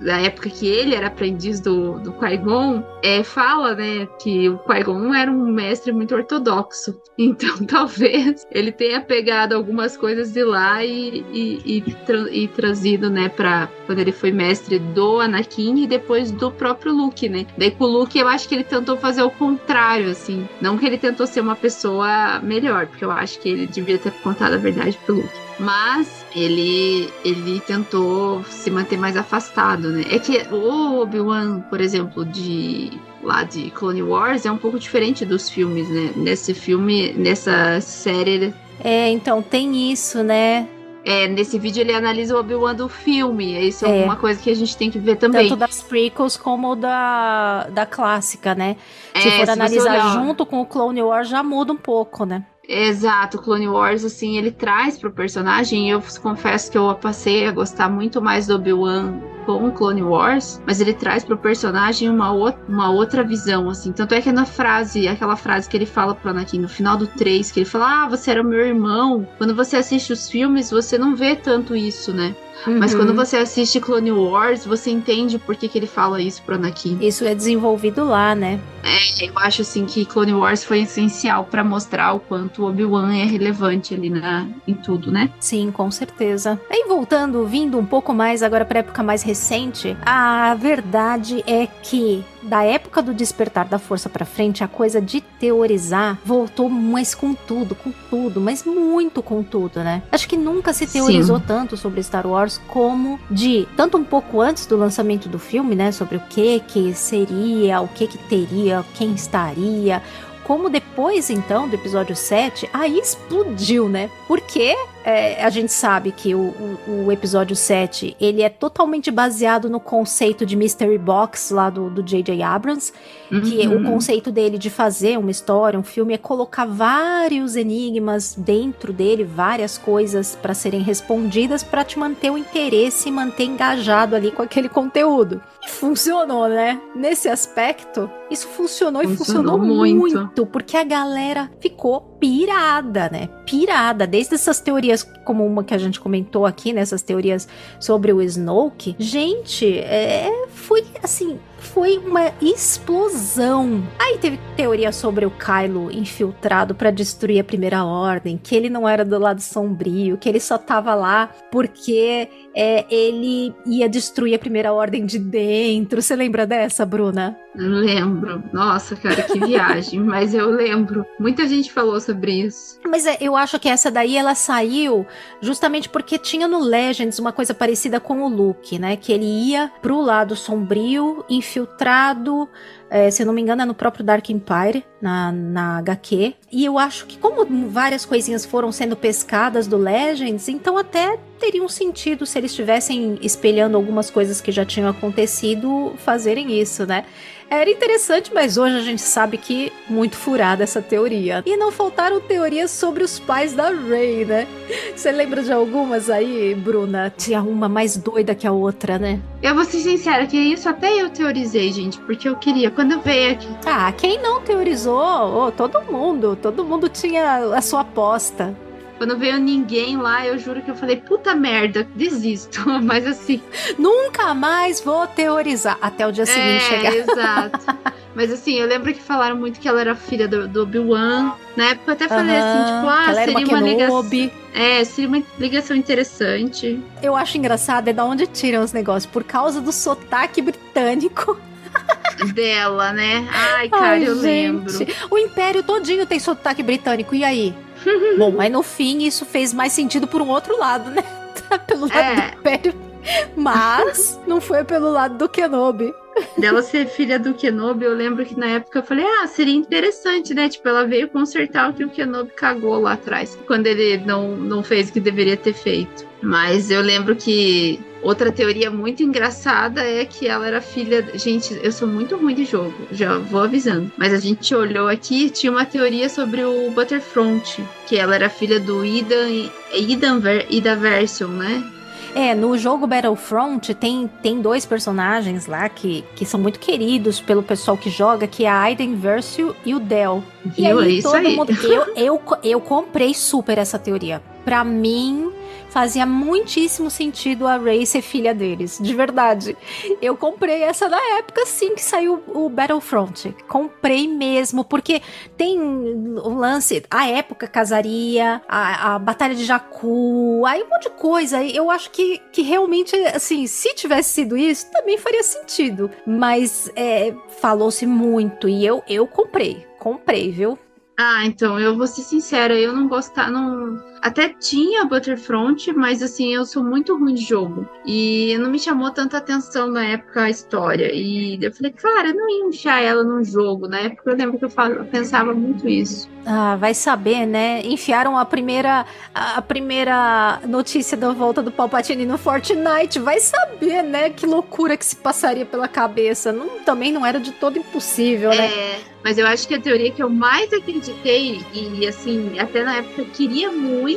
da época que ele era aprendiz do, do Qui-Gon, é, fala, né, que o Qui-Gon era um mestre muito ortodoxo. Então, talvez ele tenha pegado algumas coisas de lá e, e, e, tra e trazido, né, pra quando ele foi mestre do Anakin e depois do próprio Luke, né. Daí com o Luke, eu acho que ele tentou fazer o contrário, assim. Não que ele tentou ser uma pessoa melhor, porque eu acho que ele devia ter contado a verdade pro Luke mas ele ele tentou se manter mais afastado, né? É que o Obi-Wan, por exemplo, de lá de Clone Wars é um pouco diferente dos filmes, né? Nesse filme, nessa série. É, então tem isso, né? É, nesse vídeo ele analisa o Obi-Wan do filme. Isso é, é uma coisa que a gente tem que ver também. Tanto das prequels como da, da clássica, né? Se é, for se analisar junto com o Clone Wars, já muda um pouco, né? Exato, Clone Wars, assim, ele traz pro personagem. Eu confesso que eu passei a gostar muito mais do Obi-Wan com Clone Wars, mas ele traz pro personagem uma, o, uma outra visão, assim. Tanto é que na frase, aquela frase que ele fala pro Anakin no final do 3, que ele fala: Ah, você era meu irmão. Quando você assiste os filmes, você não vê tanto isso, né? Uhum. Mas quando uhum. você assiste Clone Wars, você entende por que, que ele fala isso pro Anakin. Isso é desenvolvido lá, né? É, eu acho assim que Clone Wars foi essencial para mostrar o quanto Obi-Wan é relevante ali na, em tudo, né? Sim, com certeza. E voltando, vindo um pouco mais agora pra época mais recente, a verdade é que da época do despertar da força para frente, a coisa de teorizar voltou mais com tudo, com tudo, mas muito com tudo, né? Acho que nunca se teorizou Sim. tanto sobre Star Wars como de tanto um pouco antes do lançamento do filme, né, sobre o que que seria, o que que teria, quem estaria, como depois então do episódio 7, aí explodiu, né? Porque é, a gente sabe que o, o, o, episódio 7, ele é totalmente baseado no conceito de Mystery Box lá do J.J. Abrams, uhum. que o conceito dele de fazer uma história, um filme, é colocar vários enigmas dentro dele, várias coisas para serem respondidas para te manter o interesse e manter engajado ali com aquele conteúdo. E funcionou, né? Nesse aspecto, isso funcionou, funcionou e funcionou muito. muito, porque a galera ficou pirada, né? Pirada. Desde essas teorias, como uma que a gente comentou aqui, nessas né? teorias sobre o Snoke. Gente, é, foi assim, foi uma explosão. Aí teve teoria sobre o Kylo infiltrado para destruir a Primeira Ordem, que ele não era do lado sombrio, que ele só tava lá porque é, ele ia destruir a Primeira Ordem de dentro. Você lembra dessa, Bruna? Lembro. Nossa, cara, que viagem. Mas eu lembro. Muita gente falou sobre isso. Mas é, eu acho que essa daí ela saiu justamente porque tinha no Legends uma coisa parecida com o Luke, né? Que ele ia pro lado sombrio, infiltrado é, se eu não me engano, é no próprio Dark Empire, na, na HQ. E eu acho que, como várias coisinhas foram sendo pescadas do Legends, então até teria um sentido se eles estivessem espelhando algumas coisas que já tinham acontecido, fazerem isso, né? Era interessante, mas hoje a gente sabe que muito furada essa teoria. E não faltaram teorias sobre os pais da Rey, né? Você lembra de algumas aí, Bruna? Tinha uma mais doida que a outra, né? Eu vou ser sincera, que isso até eu teorizei, gente, porque eu queria. Quando eu veio aqui. Ah, quem não teorizou? Oh, todo mundo. Todo mundo tinha a sua aposta. Quando veio ninguém lá, eu juro que eu falei, puta merda, desisto. Mas assim. Nunca mais vou teorizar. Até o dia seguinte é, chegar. Exato. Mas assim, eu lembro que falaram muito que ela era filha do, do Obi-Wan. Na época eu até falei assim, tipo, ah, seria uma, uma ligação. É, seria uma ligação interessante. Eu acho engraçado é da onde tiram os negócios. Por causa do sotaque britânico dela, né? Ai, cara, Ai, eu gente. lembro. O Império todinho tem sotaque britânico, e aí? Bom, mas no fim isso fez mais sentido por um outro lado, né? pelo lado é. do Império. Mas não foi pelo lado do Kenobi. Dela ser filha do Kenobi, eu lembro que na época eu falei, ah, seria interessante, né? Tipo, ela veio consertar o que o Kenobi cagou lá atrás, quando ele não, não fez o que deveria ter feito. Mas eu lembro que outra teoria muito engraçada é que ela era filha. Gente, eu sou muito ruim de jogo, já vou avisando. Mas a gente olhou aqui, tinha uma teoria sobre o Butterfront, que ela era filha do Idan, Idan, Ida Version, né? É, no jogo Battlefront tem, tem dois personagens lá que, que são muito queridos pelo pessoal que joga, que é a Aiden Versio e o Del. E aí é todo aí. mundo. Eu, eu, eu comprei super essa teoria. Pra mim, fazia muitíssimo sentido a Ray ser filha deles, de verdade. Eu comprei essa na época, sim, que saiu o Battlefront. Comprei mesmo, porque tem o lance, a época casaria, a, a Batalha de Jakku, aí um monte de coisa. Eu acho que, que realmente, assim, se tivesse sido isso, também faria sentido. Mas é, falou-se muito e eu, eu comprei. Comprei, viu? Ah, então, eu vou ser sincera, eu não gostava, não... Até tinha Butterfront, mas assim, eu sou muito ruim de jogo. E não me chamou tanta atenção na época a história. E eu falei, cara, eu não ia enfiar ela num jogo. Na época eu lembro que eu, eu pensava muito isso. Ah, vai saber, né? Enfiaram a primeira, a primeira notícia da volta do Palpatine no Fortnite. Vai saber, né? Que loucura que se passaria pela cabeça. Não, também não era de todo impossível, né? É, mas eu acho que a teoria que eu mais acreditei, e assim, até na época eu queria muito,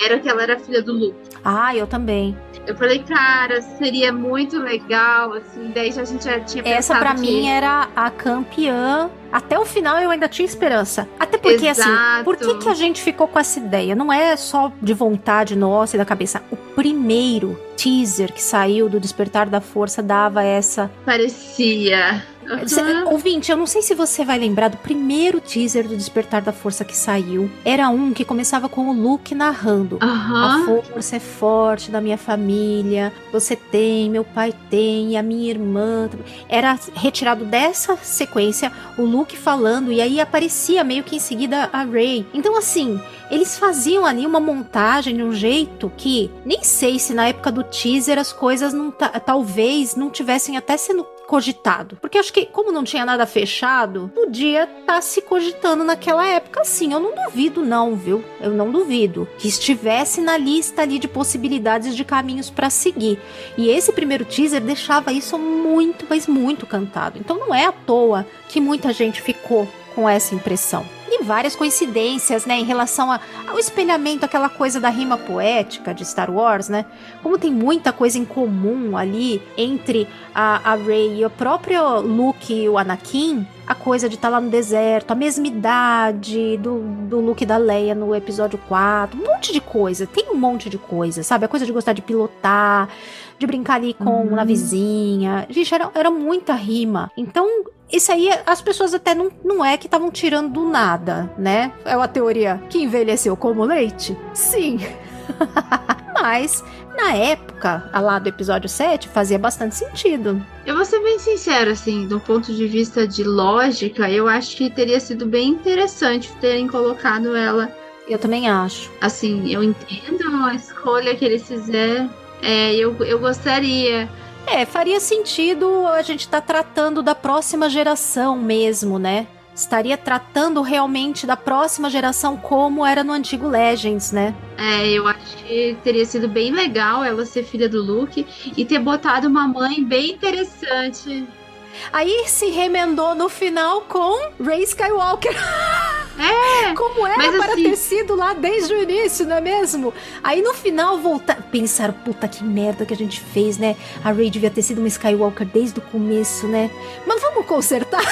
era que ela era filha do Luke. Ah, eu também. Eu falei, cara, seria muito legal, assim, daí já, a gente já tinha Essa para que... mim era a campeã. Até o final eu ainda tinha esperança. Até porque, Exato. assim, por que, que a gente ficou com essa ideia? Não é só de vontade nossa e da cabeça. O primeiro teaser que saiu do Despertar da Força dava essa. Parecia. Uhum. Ouvinte, eu não sei se você vai lembrar do primeiro teaser do Despertar da Força que saiu. Era um que começava com o Luke narrando. Uhum. A força é forte da minha família. Você tem, meu pai tem, a minha irmã. Era retirado dessa sequência o Luke falando, e aí aparecia meio que em seguida a Rey. Então, assim, eles faziam ali uma montagem de um jeito que nem sei se na época do teaser as coisas não talvez não tivessem até sendo cogitado. Porque acho que, como não tinha nada fechado, podia estar tá se cogitando naquela época sim. Eu não duvido, não, viu? Eu não duvido que estivesse na lista ali de possibilidades de caminhos para seguir. E esse primeiro teaser deixava isso muito, mas muito cantado. Então não é à toa que muita gente ficou com essa impressão e várias coincidências, né, em relação a, ao espelhamento, aquela coisa da rima poética de Star Wars, né? Como tem muita coisa em comum ali entre a, a Rey e o próprio Luke e o Anakin, a coisa de estar tá lá no deserto, a mesma idade do, do Luke da Leia no episódio 4, um monte de coisa, tem um monte de coisa, sabe? A coisa de gostar de pilotar, de brincar ali com uhum. vizinha. Gente, era, era muita rima. Então, isso aí, as pessoas até não, não é que estavam tirando do nada, né? É uma teoria que envelheceu como leite? Sim. Mas, na época, lá do episódio 7, fazia bastante sentido. Eu vou ser bem sincera, assim, do ponto de vista de lógica, eu acho que teria sido bem interessante terem colocado ela. Eu também acho. Assim, eu entendo a escolha que eles fizeram. É, eu, eu gostaria é, faria sentido a gente estar tá tratando da próxima geração mesmo, né? Estaria tratando realmente da próxima geração como era no antigo Legends, né? É, eu acho que teria sido bem legal ela ser filha do Luke e ter botado uma mãe bem interessante. Aí se remendou no final com Rey Skywalker. É, como era para assim... ter sido lá desde o início, não é mesmo? Aí no final voltar, pensaram, puta que merda que a gente fez, né? A Rey devia ter sido uma Skywalker desde o começo, né? Mas vamos consertar.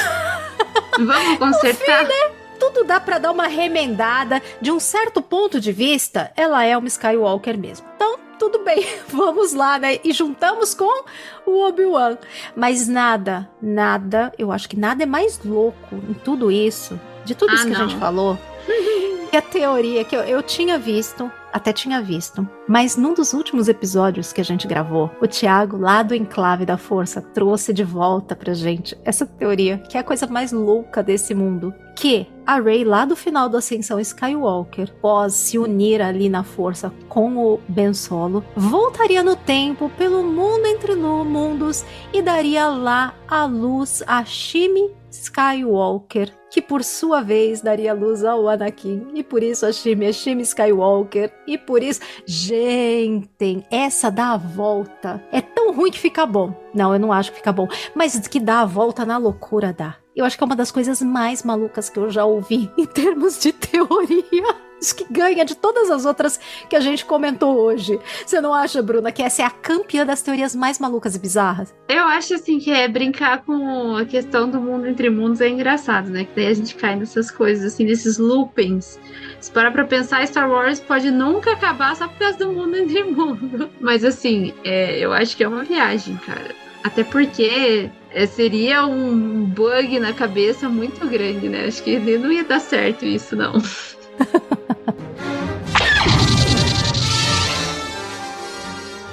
Vamos consertar. Fim, né? Tudo dá para dar uma remendada. De um certo ponto de vista, ela é uma Skywalker mesmo. Então, tudo bem, vamos lá, né? E juntamos com o Obi-Wan. Mas nada, nada, eu acho que nada é mais louco em tudo isso, de tudo ah, isso que não. a gente falou, que a teoria que eu, eu tinha visto até tinha visto. Mas num dos últimos episódios que a gente gravou, o Thiago, lá do Enclave da Força, trouxe de volta pra gente essa teoria, que é a coisa mais louca desse mundo. Que a Rey, lá do final da Ascensão Skywalker, pós se unir ali na força com o Ben Solo, voltaria no tempo pelo mundo entre mundos e daria lá a luz a Shimi Skywalker, que por sua vez daria luz ao Anakin, e por isso a Shimi é Shimi Skywalker, e por isso, gente, essa dá a volta. É tão ruim que fica bom. Não, eu não acho que fica bom, mas que dá a volta na loucura dá. Eu acho que é uma das coisas mais malucas que eu já ouvi em termos de teoria que ganha de todas as outras que a gente comentou hoje. Você não acha, Bruna, que essa é a campeã das teorias mais malucas e bizarras? Eu acho, assim, que é brincar com a questão do mundo entre mundos é engraçado, né? Que daí a gente cai nessas coisas, assim, nesses loopings. Se parar pra pensar, Star Wars pode nunca acabar só por causa do mundo entre mundo. Mas, assim, é, eu acho que é uma viagem, cara. Até porque é, seria um bug na cabeça muito grande, né? Acho que não ia dar certo isso, não.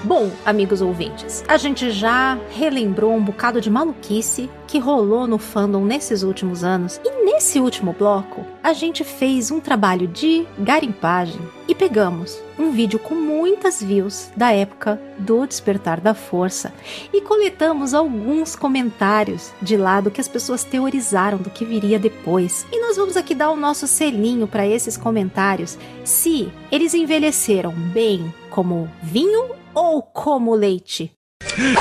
Bom, amigos ouvintes, a gente já relembrou um bocado de maluquice que rolou no fandom nesses últimos anos, e nesse último bloco, a gente fez um trabalho de garimpagem e pegamos um vídeo com muitas views da época do Despertar da Força e coletamos alguns comentários de lado que as pessoas teorizaram do que viria depois. E nós vamos aqui dar o nosso selinho para esses comentários, se eles envelheceram bem como vinho ou como leite?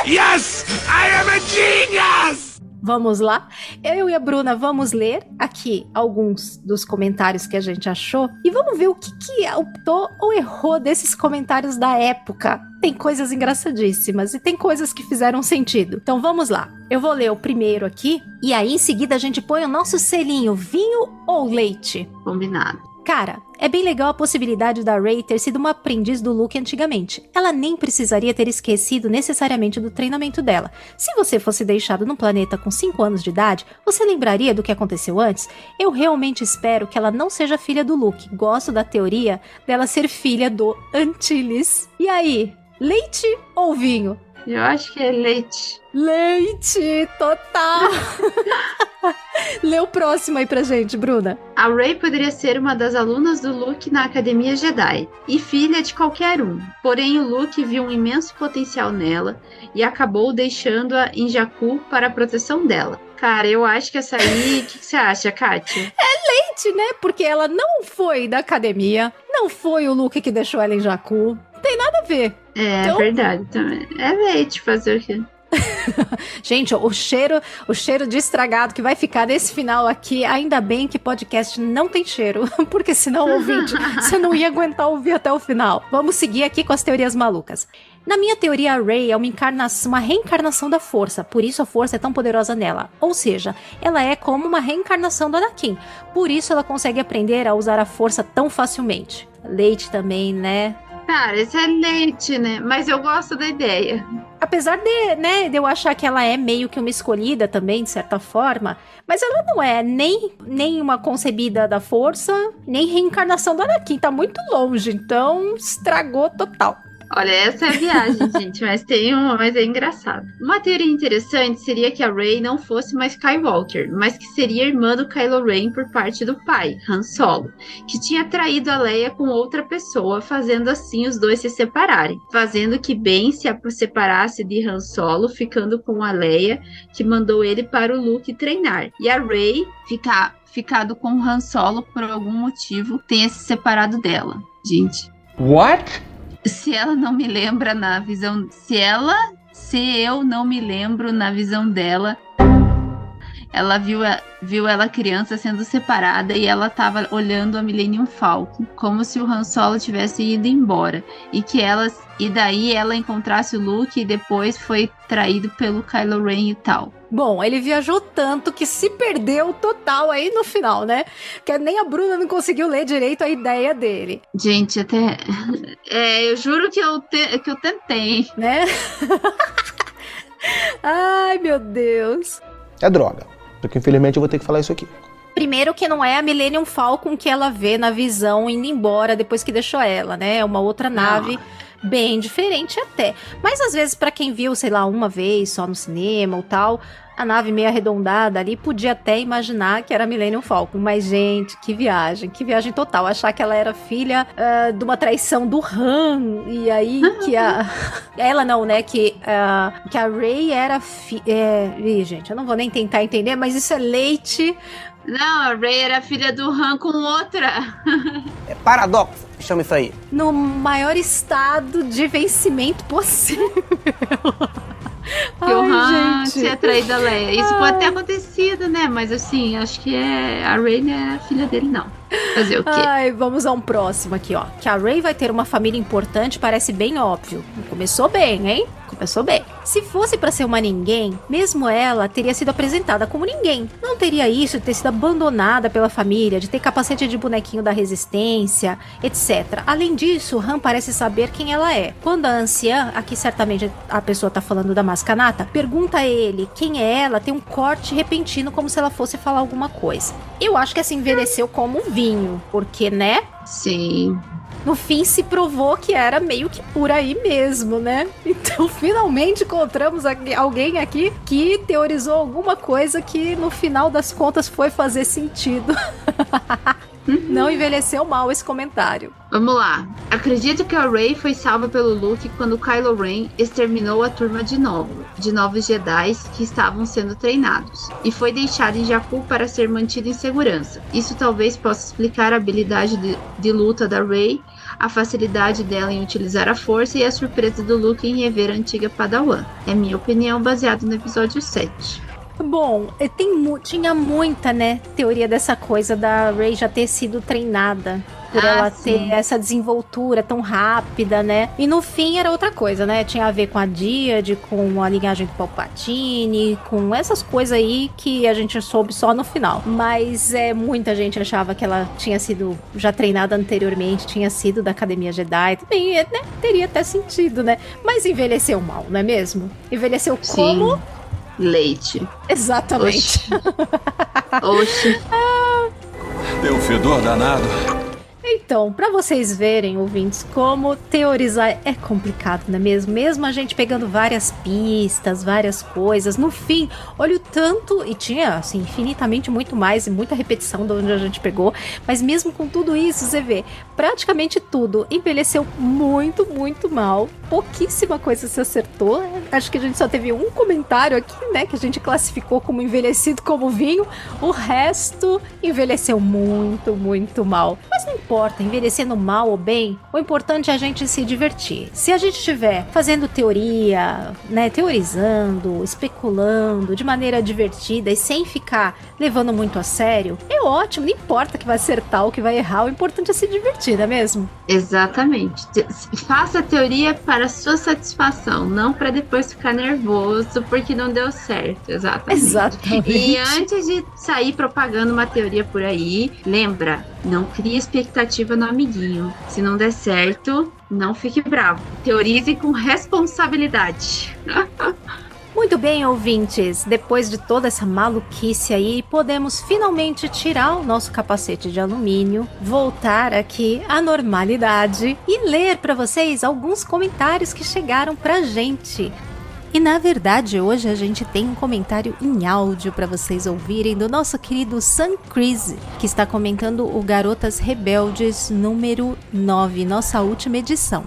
Yes! I am a genius! Vamos lá? Eu e a Bruna vamos ler aqui alguns dos comentários que a gente achou e vamos ver o que, que optou ou errou desses comentários da época. Tem coisas engraçadíssimas e tem coisas que fizeram sentido. Então vamos lá. Eu vou ler o primeiro aqui e aí em seguida a gente põe o nosso selinho: vinho ou leite? Combinado. Cara, é bem legal a possibilidade da Rey ter sido uma aprendiz do Luke antigamente. Ela nem precisaria ter esquecido necessariamente do treinamento dela. Se você fosse deixado num planeta com 5 anos de idade, você lembraria do que aconteceu antes? Eu realmente espero que ela não seja filha do Luke. Gosto da teoria dela ser filha do Antilles. E aí, leite ou vinho? Eu acho que é leite. Leite, total. Lê o próximo aí pra gente, Bruna. A Rey poderia ser uma das alunas do Luke na Academia Jedi e filha de qualquer um. Porém, o Luke viu um imenso potencial nela e acabou deixando-a em Jakku para a proteção dela. Cara, eu acho que essa aí. O que, que, você acha, Kátia? É leite, né? Porque ela não foi da academia, não foi o Luke que deixou ela em Jakku. Tem nada a ver. É, então... verdade também. É leite fazer o quê? Gente, o cheiro, o cheiro de estragado que vai ficar nesse final aqui, ainda bem que podcast não tem cheiro, porque senão ouvinte, você não ia aguentar ouvir até o final. Vamos seguir aqui com as teorias malucas. Na minha teoria, a Rey é uma encarnação, uma reencarnação da força, por isso a força é tão poderosa nela. Ou seja, ela é como uma reencarnação do Anakin, por isso ela consegue aprender a usar a força tão facilmente. Leite também, né? Cara, isso é né? Mas eu gosto da ideia. Apesar de, né, de eu achar que ela é meio que uma escolhida também, de certa forma, mas ela não é nem, nem uma concebida da força, nem reencarnação do Anakin, tá muito longe, então estragou total. Olha, essa é a viagem, gente, mas tem uma, mas é engraçado. Uma teoria interessante seria que a Rey não fosse mais Skywalker, mas que seria irmã do Kylo Ren por parte do pai, Han Solo, que tinha traído a Leia com outra pessoa, fazendo assim os dois se separarem, fazendo que Ben se separasse de Han Solo, ficando com a Leia, que mandou ele para o Luke treinar, e a Rey ficar ficado com Han Solo por algum motivo, tenha se separado dela. Gente. What? Se ela não me lembra na visão. Se ela. Se eu não me lembro na visão dela, ela viu, viu ela criança sendo separada e ela estava olhando a Millennium Falcon, como se o Han Solo tivesse ido embora. E que ela. E daí ela encontrasse o Luke e depois foi traído pelo Kylo Ren e tal. Bom, ele viajou tanto que se perdeu total aí no final, né? Que nem a Bruna não conseguiu ler direito a ideia dele. Gente, até. É, eu juro que eu, te... que eu tentei. Né? Ai, meu Deus. É droga. Porque infelizmente eu vou ter que falar isso aqui. Primeiro que não é a Millennium Falcon que ela vê na visão indo embora depois que deixou ela, né? É uma outra nave. Não bem diferente até. Mas às vezes, para quem viu, sei lá, uma vez só no cinema ou tal, a nave meio arredondada ali, podia até imaginar que era Millennium Falcon. Mas, gente, que viagem, que viagem total. Achar que ela era filha uh, de uma traição do Han. E aí que a. ela não, né? Que, uh, que a Rey era. Fi... É... Ih, gente, eu não vou nem tentar entender, mas isso é leite. Não, a Rey era filha do Han com outra. é paradoxo, chama isso aí. No maior estado de vencimento possível. Que Ai, o Han gente. tinha traído a Leia. Isso Ai. pode ter acontecido, né? Mas assim, acho que é... a Rey não é filha dele, não. Fazer o quê? Ai, vamos a um próximo aqui, ó. Que a Rey vai ter uma família importante parece bem óbvio. Começou bem, hein? Começou bem. Se fosse para ser uma ninguém, mesmo ela teria sido apresentada como ninguém. Não teria isso de ter sido abandonada pela família, de ter capacete de bonequinho da resistência, etc. Além disso, Han parece saber quem ela é. Quando a anciã, aqui certamente a pessoa tá falando da Mascanata, pergunta a ele quem é ela, tem um corte repentino como se ela fosse falar alguma coisa. Eu acho que essa envelheceu como vinho, porque, né? Sim no fim se provou que era meio que por aí mesmo, né? Então finalmente encontramos alguém aqui que teorizou alguma coisa que no final das contas foi fazer sentido. Não envelheceu mal esse comentário. Vamos lá. Acredito que a Rey foi salva pelo Luke quando Kylo Ren exterminou a turma de novo, de novos Jedi que estavam sendo treinados, e foi deixado em Jakku para ser mantido em segurança. Isso talvez possa explicar a habilidade de, de luta da Rey, a facilidade dela em utilizar a força e a surpresa do Luke em rever a antiga Padawan. É minha opinião baseada no episódio 7. Bom, tem, tinha muita, né, teoria dessa coisa da Rey já ter sido treinada. Por ah, ela sim. ter essa desenvoltura tão rápida, né? E no fim era outra coisa, né? Tinha a ver com a Díade, com a linhagem do Palpatine, com essas coisas aí que a gente soube só no final. Mas é, muita gente achava que ela tinha sido já treinada anteriormente, tinha sido da Academia Jedi. Também, né? Teria até sentido, né? Mas envelheceu mal, não é mesmo? Envelheceu como? Sim leite. Exatamente. Oxi. Oxi. Deu um fedor danado. Então, para vocês verem, ouvintes, como teorizar é complicado, não é mesmo? Mesmo a gente pegando várias pistas, várias coisas, no fim, olha o tanto, e tinha, assim, infinitamente muito mais e muita repetição de onde a gente pegou, mas mesmo com tudo isso, você vê, praticamente tudo envelheceu muito, muito mal, pouquíssima coisa se acertou. Acho que a gente só teve um comentário aqui, né, que a gente classificou como envelhecido como vinho, o resto envelheceu muito, muito mal. Mas não importa, envelhecendo mal ou bem, o importante é a gente se divertir. Se a gente estiver fazendo teoria, né, teorizando, especulando de maneira divertida e sem ficar levando muito a sério, é ótimo, não importa que vai acertar ou que vai errar, o importante é se divertir, não é mesmo? Exatamente. Faça a teoria para sua satisfação, não para depois ficar nervoso porque não deu certo. Exatamente. Exatamente. E antes de sair propagando uma teoria por aí, lembra, não crie expectativa no amiguinho. Se não der certo, não fique bravo. Teorize com responsabilidade. Muito bem, ouvintes. Depois de toda essa maluquice aí, podemos finalmente tirar o nosso capacete de alumínio, voltar aqui à normalidade e ler para vocês alguns comentários que chegaram pra gente. E na verdade, hoje a gente tem um comentário em áudio para vocês ouvirem do nosso querido Sam Chris, que está comentando o Garotas Rebeldes número 9, nossa última edição.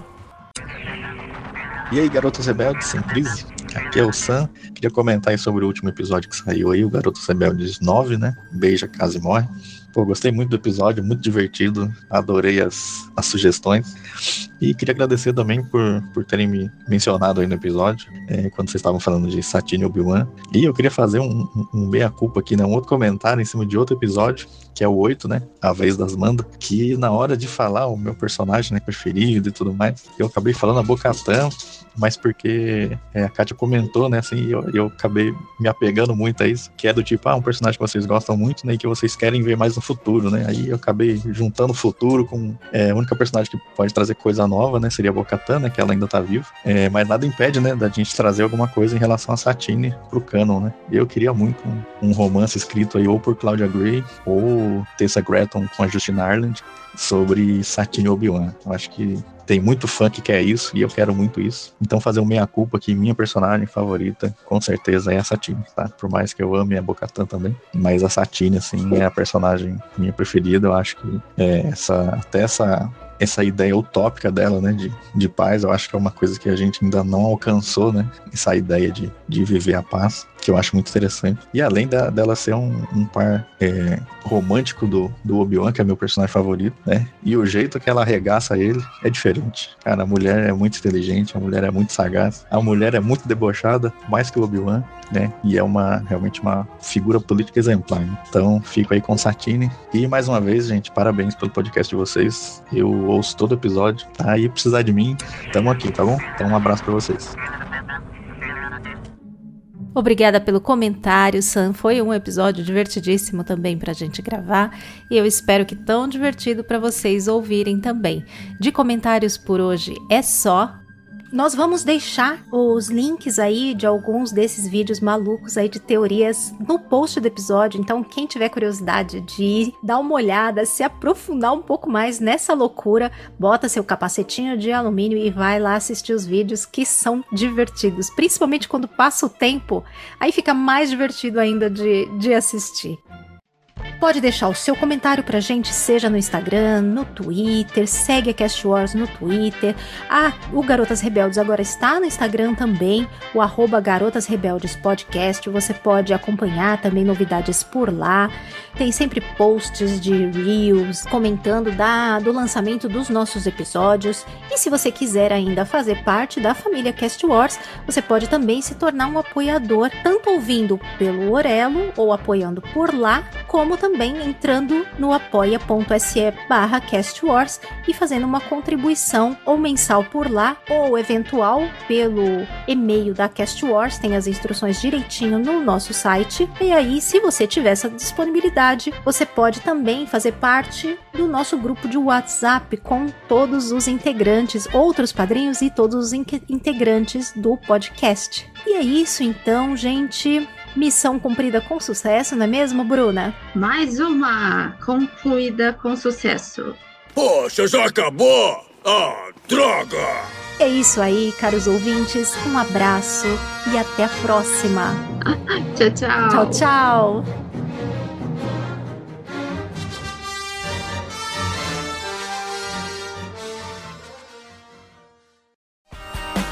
E aí, Garotas Rebeldes, sem crise? Aqui é o Sam. Queria comentar sobre o último episódio que saiu aí, o Garotos Rebeldes 9, né? Beija, casa e morre. Pô, gostei muito do episódio, muito divertido. Adorei as, as sugestões. E queria agradecer também por, por terem me mencionado aí no episódio, é, quando vocês estavam falando de Satine Obi-Wan. E eu queria fazer um, um, meia-culpa aqui, né? Um outro comentário em cima de outro episódio, que é o 8, né? A vez das Manda. Que na hora de falar o meu personagem né, preferido e tudo mais, eu acabei falando a Bocatã, mas porque é, a Kátia comentou, né? Assim, eu, eu acabei me apegando muito a isso, que é do tipo, ah, um personagem que vocês gostam muito, né? E que vocês querem ver mais futuro, né? Aí eu acabei juntando o futuro com é, a única personagem que pode trazer coisa nova, né? Seria a Bocatã, né? Que ela ainda tá viva. É, mas nada impede, né? Da gente trazer alguma coisa em relação a Satine pro canon, né? Eu queria muito um, um romance escrito aí ou por Claudia Gray ou Tessa Gretton com a Justina Ireland sobre Satine Obi-Wan. Eu acho que tem muito fã que quer isso e eu quero muito isso. Então fazer um meia-culpa que minha personagem favorita, com certeza, é a Satine, tá? Por mais que eu ame a Bocatan também, mas a Satine, assim, é a personagem minha preferida. Eu acho que é, essa, até essa essa ideia utópica dela, né, de, de paz, eu acho que é uma coisa que a gente ainda não alcançou, né, essa ideia de, de viver a paz, que eu acho muito interessante. E além da, dela ser um, um par é, romântico do, do Obi-Wan, que é meu personagem favorito, né, e o jeito que ela arregaça ele é diferente. Cara, a mulher é muito inteligente, a mulher é muito sagaz, a mulher é muito debochada, mais que o Obi-Wan, né, e é uma, realmente uma figura política exemplar. Né? Então, fico aí com Satine. E mais uma vez, gente, parabéns pelo podcast de vocês. Eu ouço todo episódio, tá? E precisar de mim, tamo aqui, tá bom? Então um abraço para vocês. Obrigada pelo comentário, Sam. Foi um episódio divertidíssimo também para a gente gravar e eu espero que tão divertido para vocês ouvirem também. De comentários por hoje é só. Nós vamos deixar os links aí de alguns desses vídeos malucos aí de teorias no post do episódio. Então, quem tiver curiosidade de dar uma olhada, se aprofundar um pouco mais nessa loucura, bota seu capacetinho de alumínio e vai lá assistir os vídeos que são divertidos. Principalmente quando passa o tempo, aí fica mais divertido ainda de, de assistir. Pode deixar o seu comentário pra gente, seja no Instagram, no Twitter, segue a Cast Wars no Twitter. Ah, o Garotas Rebeldes agora está no Instagram também, o arroba Garotas Rebeldes Podcast. Você pode acompanhar também novidades por lá. Tem sempre posts de Reels comentando da, do lançamento dos nossos episódios. E se você quiser ainda fazer parte da família Cast Wars, você pode também se tornar um apoiador, tanto ouvindo pelo Orelo ou apoiando por lá, como também entrando no apoia.se barra castwars e fazendo uma contribuição ou mensal por lá ou eventual pelo e-mail da Cast Wars, tem as instruções direitinho no nosso site. E aí, se você tiver essa disponibilidade, você pode também fazer parte do nosso grupo de WhatsApp com todos os integrantes, outros padrinhos e todos os integrantes do podcast. E é isso então, gente. Missão cumprida com sucesso, não é mesmo, Bruna? Mais uma concluída com sucesso. Poxa, já acabou! Ah, droga! É isso aí, caros ouvintes. Um abraço e até a próxima. tchau, tchau. Tchau, tchau.